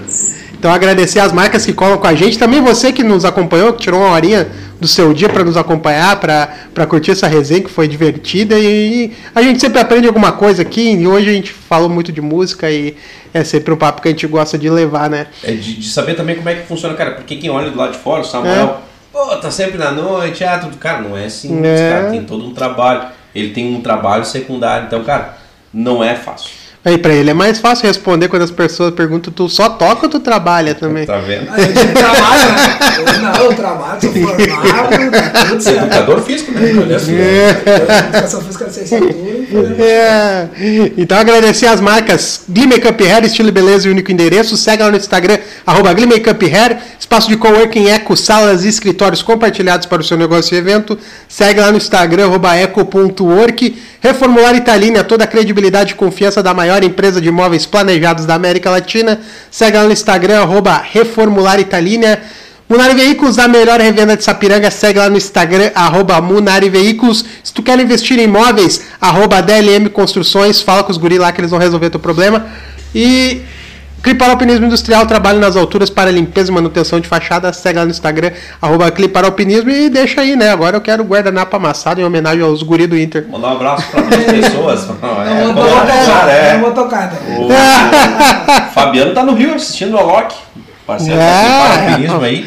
Então agradecer as marcas que colam com a gente, também você que nos acompanhou, que tirou uma horinha do seu dia para nos acompanhar, para curtir essa resenha que foi divertida e, a gente sempre aprende alguma coisa aqui. E hoje a gente falou muito de música e é sempre um papo que a gente gosta de levar, né? É de, de saber também como é que funciona, cara, porque quem olha do lado de fora, o Samuel, é. pô, tá sempre na noite, ah, tudo, cara, não é assim, é. cara, tem todo um trabalho. Ele tem um trabalho secundário, então, cara, não é fácil. Aí pra ele é mais fácil responder quando as pessoas perguntam, tu só toca ou tu trabalha também? Tá vendo? A gente trabalha, né? Não, eu trabalho, sou formado, tudo certo. Educador físico, né? É. Educação física de licenciatura. É. Então agradecer as marcas Glee Makeup Hair, estilo e beleza e único endereço. Segue lá no Instagram, arroba Hair. Espaço de coworking Eco, salas e escritórios compartilhados para o seu negócio e evento. Segue lá no Instagram, arroba eco.work. Reformular Italina, toda a credibilidade e confiança da maior empresa de imóveis planejados da América Latina. Segue lá no Instagram, arroba Reformular Italina. Munari Veículos, a melhor revenda de Sapiranga, segue lá no Instagram, arroba Munari Veículos. Se tu quer investir em imóveis, arroba DLM Construções, fala com os guri lá que eles vão resolver teu problema. E Cliparopinismo Industrial, trabalho nas alturas para limpeza e manutenção de fachada. Segue lá no Instagram, arroba Cliparopinismo e deixa aí, né? Agora eu quero guardanapo amassado em homenagem aos guri do Inter. Mandar um abraço para as pessoas. Não, é, não, vou tocar, é. não vou tocar. O, o Fabiano tá no Rio assistindo o Alok, parceiro é. do Cliparopinismo aí.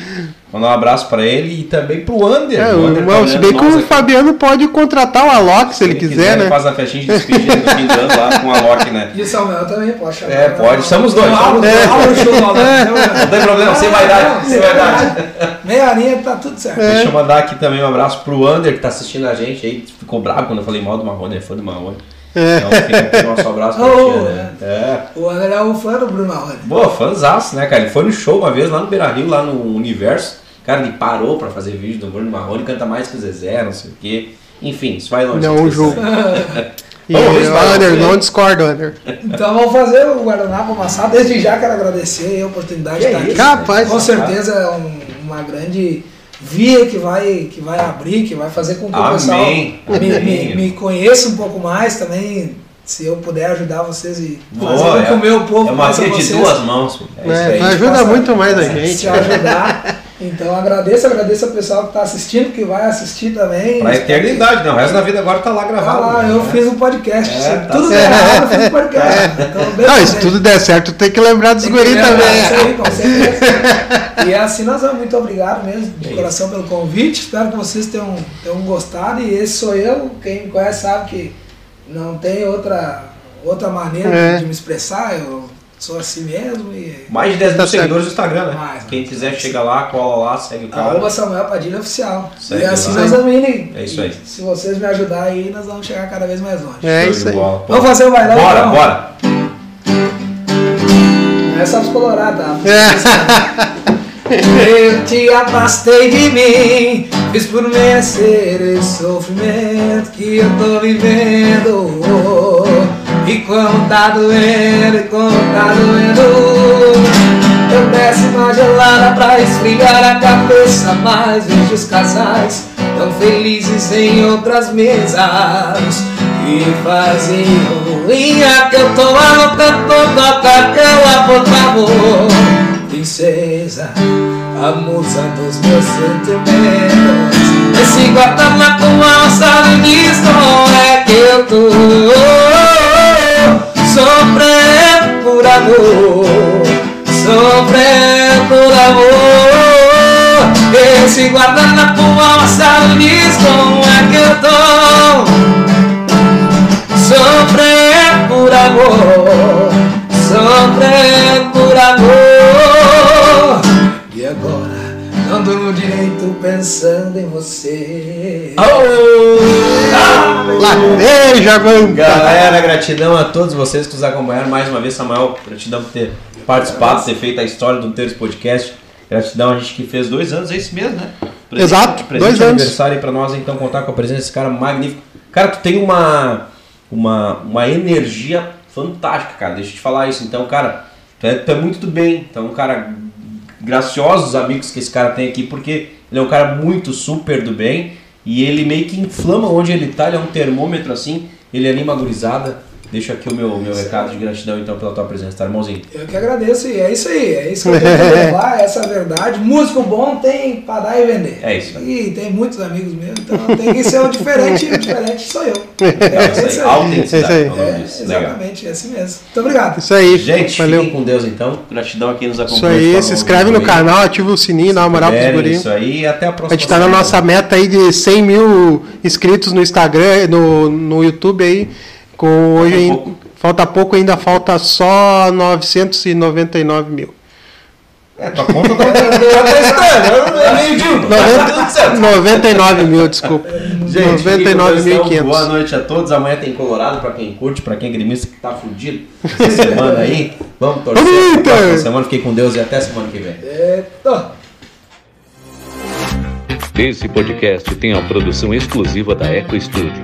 Mandar um abraço para ele e também pro Ander. É, o Ander tá se bem que o aqui. Fabiano pode contratar o Alok se, se ele, quiser, quiser, né? Faz a festinha de despedida do fim do ano lá com o Alok, né? E o Samuel também pode chamar. É, pode. Somos dois. Não, é. não tem problema, sem vaidade. Sem vaidade. Meia horinha tá tudo certo. É. Deixa eu mandar aqui também um abraço pro Ander que tá assistindo a gente aí. Ficou bravo quando eu falei mal do Marrone, é fã do Marrone. É. Então, fica nosso abraço pra oh, tia, né? É. O Ander é um fã do Bruno Marrone. Boa, fãzaço, né, cara? Ele foi no show uma vez lá no Beira Rio, lá no Universo. Cara, ele parou pra fazer vídeo do Bruno Marrone, canta mais que o Zezé, não sei o quê. Enfim, isso vai longe. Não, o jogo. E Under, não discordo, Under. Então vamos fazer o guardanapo amassado. Desde já quero agradecer a oportunidade de estar aqui. Capaz. Com certeza é um, uma grande via que vai, que vai abrir, que vai fazer com que Amém. o pessoal me, me, me, conheça um pouco mais também. Se eu puder ajudar vocês e fazer é, com o meu povo. É uma via de duas mãos. É, é, ajuda muito mais a gente. Se ajudar. Então agradeço, agradeço ao pessoal que está assistindo, que vai assistir também. Pra eternidade, não. O resto da vida agora está lá gravado. Ah lá, né? eu fiz um podcast. É, tá tudo der errado, eu fiz um podcast. É. Então, não, se tudo der certo, tem que lembrar dos guri também. Isso aí, com certeza. e assim nós vamos. Muito obrigado mesmo, de coração, pelo convite. Espero que vocês tenham, tenham gostado. E esse sou eu. Quem me conhece sabe que não tem outra, outra maneira é. de me expressar. Eu Sou assim mesmo e. Mais de 10 mil seguidores no Instagram, né? Mais, Quem quiser chega lá, cola lá, segue o cara. Arroba Samuel Padilha Oficial. Segue e assim lá. nós vamos indo. É isso aí. Se vocês me ajudarem aí, nós vamos chegar cada vez mais longe. É isso aí. Vamos fazer o bailão? Bora, então? bora. Não é só os colorados, tá? Eu te afastei de mim, fiz por merecer esse sofrimento que eu tô vivendo. E quando tá doendo, e quando tá doendo. Eu desço uma gelada pra esfriar a cabeça Mas vejo os casais tão felizes em outras mesas. Que fazem ruinha que eu tô anotando Toca aquela, por favor. Princesa, a musa dos meus sentimentos. Esse guardanapo diz como é que eu tô amor, sofrer por amor. Esse guardanapo amassado diz como é que eu tô. Sofrer por amor, sofrer por amor. Durmo direito pensando em você. Oh! Lateja, mano! Galera, gratidão a todos vocês que nos acompanharam mais uma vez, Samuel. Gratidão por ter participado, ter feito a história do Terço Podcast. Gratidão a gente que fez dois anos, é isso mesmo, né? Presente, Exato, presente dois aniversário para nós, então, contar com a presença desse cara magnífico. Cara, tu tem uma, uma, uma energia fantástica, cara. Deixa eu te falar isso. Então, cara, tu é, tu é muito do bem. Então, cara, graciosos amigos que esse cara tem aqui, porque ele é um cara muito super do bem e ele meio que inflama onde ele tá, ele é um termômetro assim, ele anima a gurizada. Deixo aqui o meu, meu recado de gratidão então pela tua presença, tá, irmãozinho? Eu que agradeço e é isso aí, é isso que eu tenho que levar, essa é a verdade. Músico bom tem pra dar e vender. É isso. E tem muitos amigos meus, então tem que ser o diferente, e o diferente sou eu. É isso aí, autenticidade, É é É, exatamente, é assim mesmo. Muito obrigado. Isso aí. Gente, valeu. fiquem com Deus então. Gratidão a quem nos Isso acompanha. de aí, se inscreve no canal, ativa o sininho, dá uma moral pros É, guris. Isso aí, e até a A próxima. gente tá na nossa meta aí de 100 mil inscritos no Instagram, no, no YouTube aí. Com hoje em- pouco. falta pouco, ainda falta só 999 mil. É, tua conta tá tá estranha, eu não- é meio. Tá certo. 99 mil, desculpa. Gente, fiquem com Deus, então. Boa 99.500. noite a todos. Amanhã tem Colorado pra quem curte, pra quem é gremista que tá fudido essa semana aí. Vamos torcer. Eita! semana. Fiquei com Deus e até semana que vem. Eita. Esse podcast tem a produção exclusiva da Eco Studio.